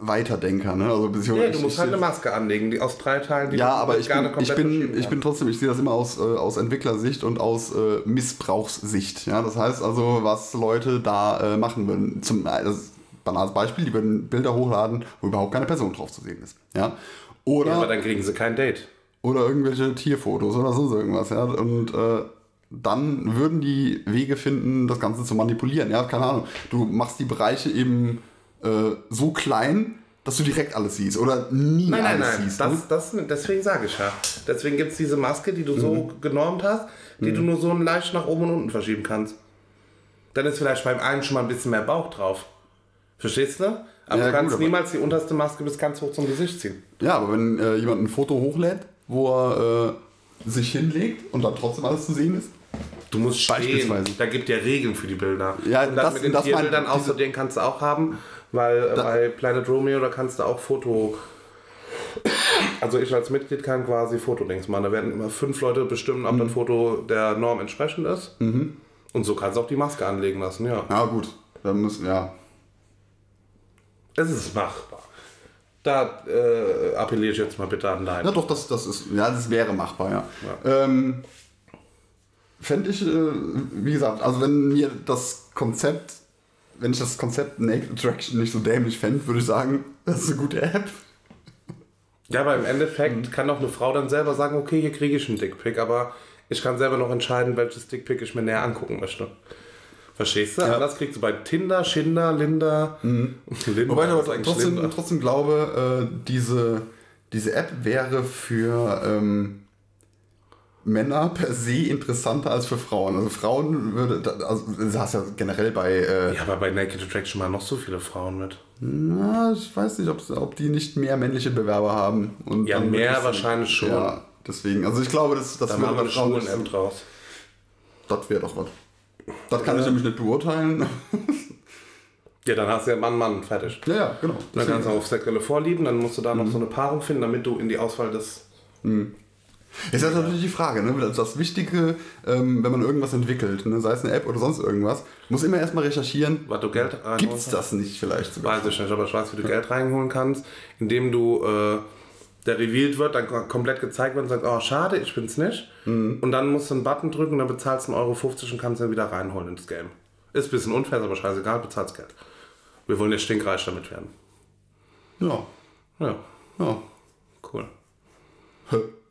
Weiterdenker. Ne? Also, Ja, beziehungsweise du musst halt eine Maske anlegen, die aus drei Teilen, die Ja, aber ich gerne bin, ich bin, ich bin trotzdem, ich sehe das immer aus, äh, aus Entwicklersicht und aus äh, Missbrauchssicht. Ja? Das heißt also, was Leute da äh, machen würden. Zum äh, das banales Beispiel, die würden Bilder hochladen, wo überhaupt keine Person drauf zu sehen ist. Ja? Oder, Ja, aber dann kriegen sie kein Date. Oder irgendwelche Tierfotos oder sonst irgendwas. Ja? Und äh, dann würden die Wege finden, das Ganze zu manipulieren. Ja, keine Ahnung. Du machst die Bereiche eben äh, so klein, dass du direkt alles siehst oder nie Nein, nein, alles nein. siehst. ne? Das, das, deswegen sage ich ja. Deswegen gibt es diese Maske, die du so Mhm. genormt hast, die du nur so leicht nach oben und unten verschieben kannst. Dann ist vielleicht beim einen schon mal ein bisschen mehr Bauch drauf. Verstehst du? Aber Ja, du kannst gut, niemals die unterste Maske bis ganz hoch zum Gesicht ziehen. Ja, aber wenn äh, jemand ein Foto hochlädt, wo er äh, sich hinlegt und dann trotzdem alles zu sehen ist. Du musst stehen. Beispielsweise. Da gibt ja Regeln für die Bilder. Ja, und das, mit den das Tierbildern diese- außerdem kannst du auch haben, weil äh, bei Planet Romeo, da kannst du auch Foto. Also ich als Mitglied kann quasi Fotodings machen. Da werden immer fünf Leute bestimmen, ob Mhm. das Foto der Norm entsprechend ist. Und so kannst du auch die Maske anlegen lassen, ja. Ja, gut. Dann müssen, ja. Es ist machbar. Da äh, appelliere ich jetzt mal bitte an deinen. Ja, doch, das, das ist, ja, das wäre machbar, ja. Ähm, Fände ich, äh, wie gesagt, also wenn mir das Konzept, wenn ich das Konzept Naked Attraction nicht so dämlich fände, würde ich sagen, das ist eine gute App. Ja, aber im Endeffekt Mhm. kann doch eine Frau dann selber sagen, okay, hier kriege ich einen Dickpick, aber ich kann selber noch entscheiden, welches Dickpick ich mir näher angucken möchte. Verstehst du? Anders kriegst du bei Tinder, Schinder, Linda. Linda Mhm. Wobei ich aber eigentlich trotzdem, Linda. trotzdem glaube, äh, diese, diese App wäre für ähm, Männer per se interessanter als für Frauen. Also Frauen würde, also du hast ja generell bei, äh, Ja, aber bei Naked Attraction waren noch so viele Frauen mit. na, ich weiß nicht, ob, ob die nicht mehr männliche Bewerber haben. Und Ja, dann mehr wahrscheinlich schon. Ja, deswegen, also ich glaube, das, das Da machen wir eine so- draus. Das wäre doch was. Das kann ich nämlich nicht beurteilen. (laughs) Ja, dann hast du ja Mann, Mann, fertig. ja, ja, genau. Dann kannst du auf sexuelle Vorlieben, dann musst du da noch Mhm. so eine Paarung finden, damit du in die Auswahl des. Ist ja natürlich die Frage, ne? Das- Das Wichtige, ähm, wenn man irgendwas entwickelt, ne? sei es eine App oder sonst irgendwas, muss immer erstmal recherchieren, Was du Geld gibt es das nicht vielleicht? Weiß ich nicht, aber ich weiß, wie du Geld reinholen kannst, indem du äh, der revealed wird, dann kom- komplett gezeigt wird und sagst, oh schade, ich bin's nicht. Und dann musst du einen Button drücken, dann bezahlst du 1,50 Euro und kannst ihn wieder reinholen ins Game. Ist ein bisschen unfair, aber scheißegal, bezahlst Geld. Wir wollen ja stinkreich damit werden. Ja, Ja, ja. cool.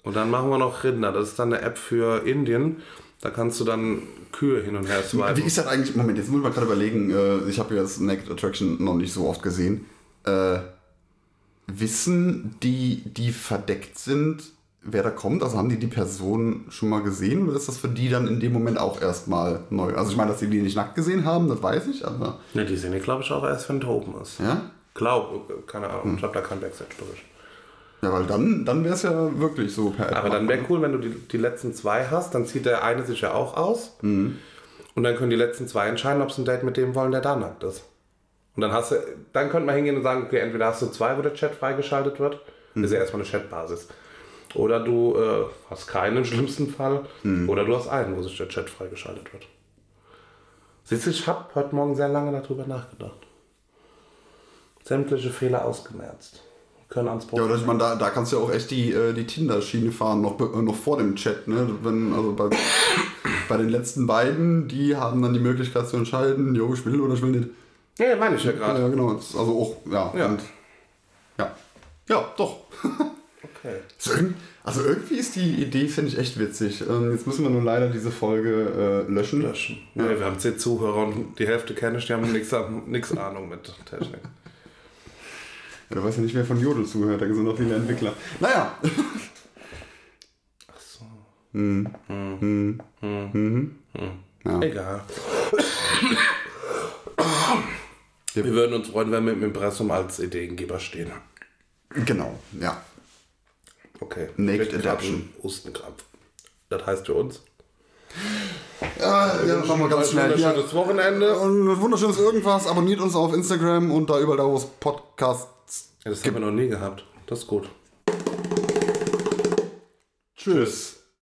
Und dann machen wir noch Rinder. Das ist dann eine App für Indien. Da kannst du dann Kühe hin und her Wie swipen. ist das eigentlich? Moment, jetzt muss ich mal gerade überlegen. Äh, ich habe ja das Naked Attraction noch nicht so oft gesehen. Äh, wissen die, die verdeckt sind, wer da kommt? Also haben die die Person schon mal gesehen oder ist das für die dann in dem Moment auch erstmal neu? Also ich meine, dass sie die nicht nackt gesehen haben, das weiß ich, aber Ja, die sehen die, glaube ich, auch erst, wenn der oben ist. ja. Glaub, keine Ahnung, ich habe da kein Backstage durch. Ja, weil dann, dann wäre es ja wirklich so per. Aber dann wäre machbar. cool, wenn du die, die letzten zwei hast, dann zieht der eine sich ja auch aus. Und dann können die letzten zwei entscheiden, ob sie ein Date mit dem wollen, der da nackt ist. Und dann hast du, dann könnte man hingehen und sagen, okay, entweder hast du zwei, wo der Chat freigeschaltet wird, ist ja erstmal eine Chatbasis. Oder du äh, hast keinen im schlimmsten Fall, oder du hast einen, wo sich der Chat freigeschaltet wird. Siehst du, ich habe heute Morgen sehr lange darüber nachgedacht. Sämtliche Fehler ausgemerzt. Können ans Ja, Problem. oder ich meine, da, da kannst du ja auch echt die, äh, die Tinder-Schiene fahren, noch, äh, noch vor dem Chat. Ne? Wenn, also bei, bei den letzten beiden, die haben dann die Möglichkeit zu entscheiden, jo, ich will oder ich will nicht. Ja, meine ich ja Ja, gerade. ja genau. Das ist also auch, ja. Ja. Und, ja. ja, doch. (laughs) Okay. So, Also irgendwie ist die Idee, finde ich, echt witzig. Ähm, jetzt müssen wir nur leider diese Folge äh, löschen. löschen. Nee, wir haben zehn Zuhörer und die Hälfte kenne ich, die haben nichts Ahnung mit Technik. Ja, du weißt ja nicht, wer von Jodel zuhört, da sind noch viele Entwickler. Naja. Ach so. Ja. Egal. (coughs) Wir würden uns freuen, wenn wir im Impressum als Ideengeber stehen. Genau, ja. Okay. Naked Adaption. Hustenkrampf. Das heißt für uns. Ja, ja machen wir ganz Ein schnell. Ja, wunderschönes Wochenende. ein wunderschönes irgendwas. Abonniert uns auf Instagram und da überall da, wo es Podcasts Das haben wir noch nie gehabt. Das ist gut. Tschüss.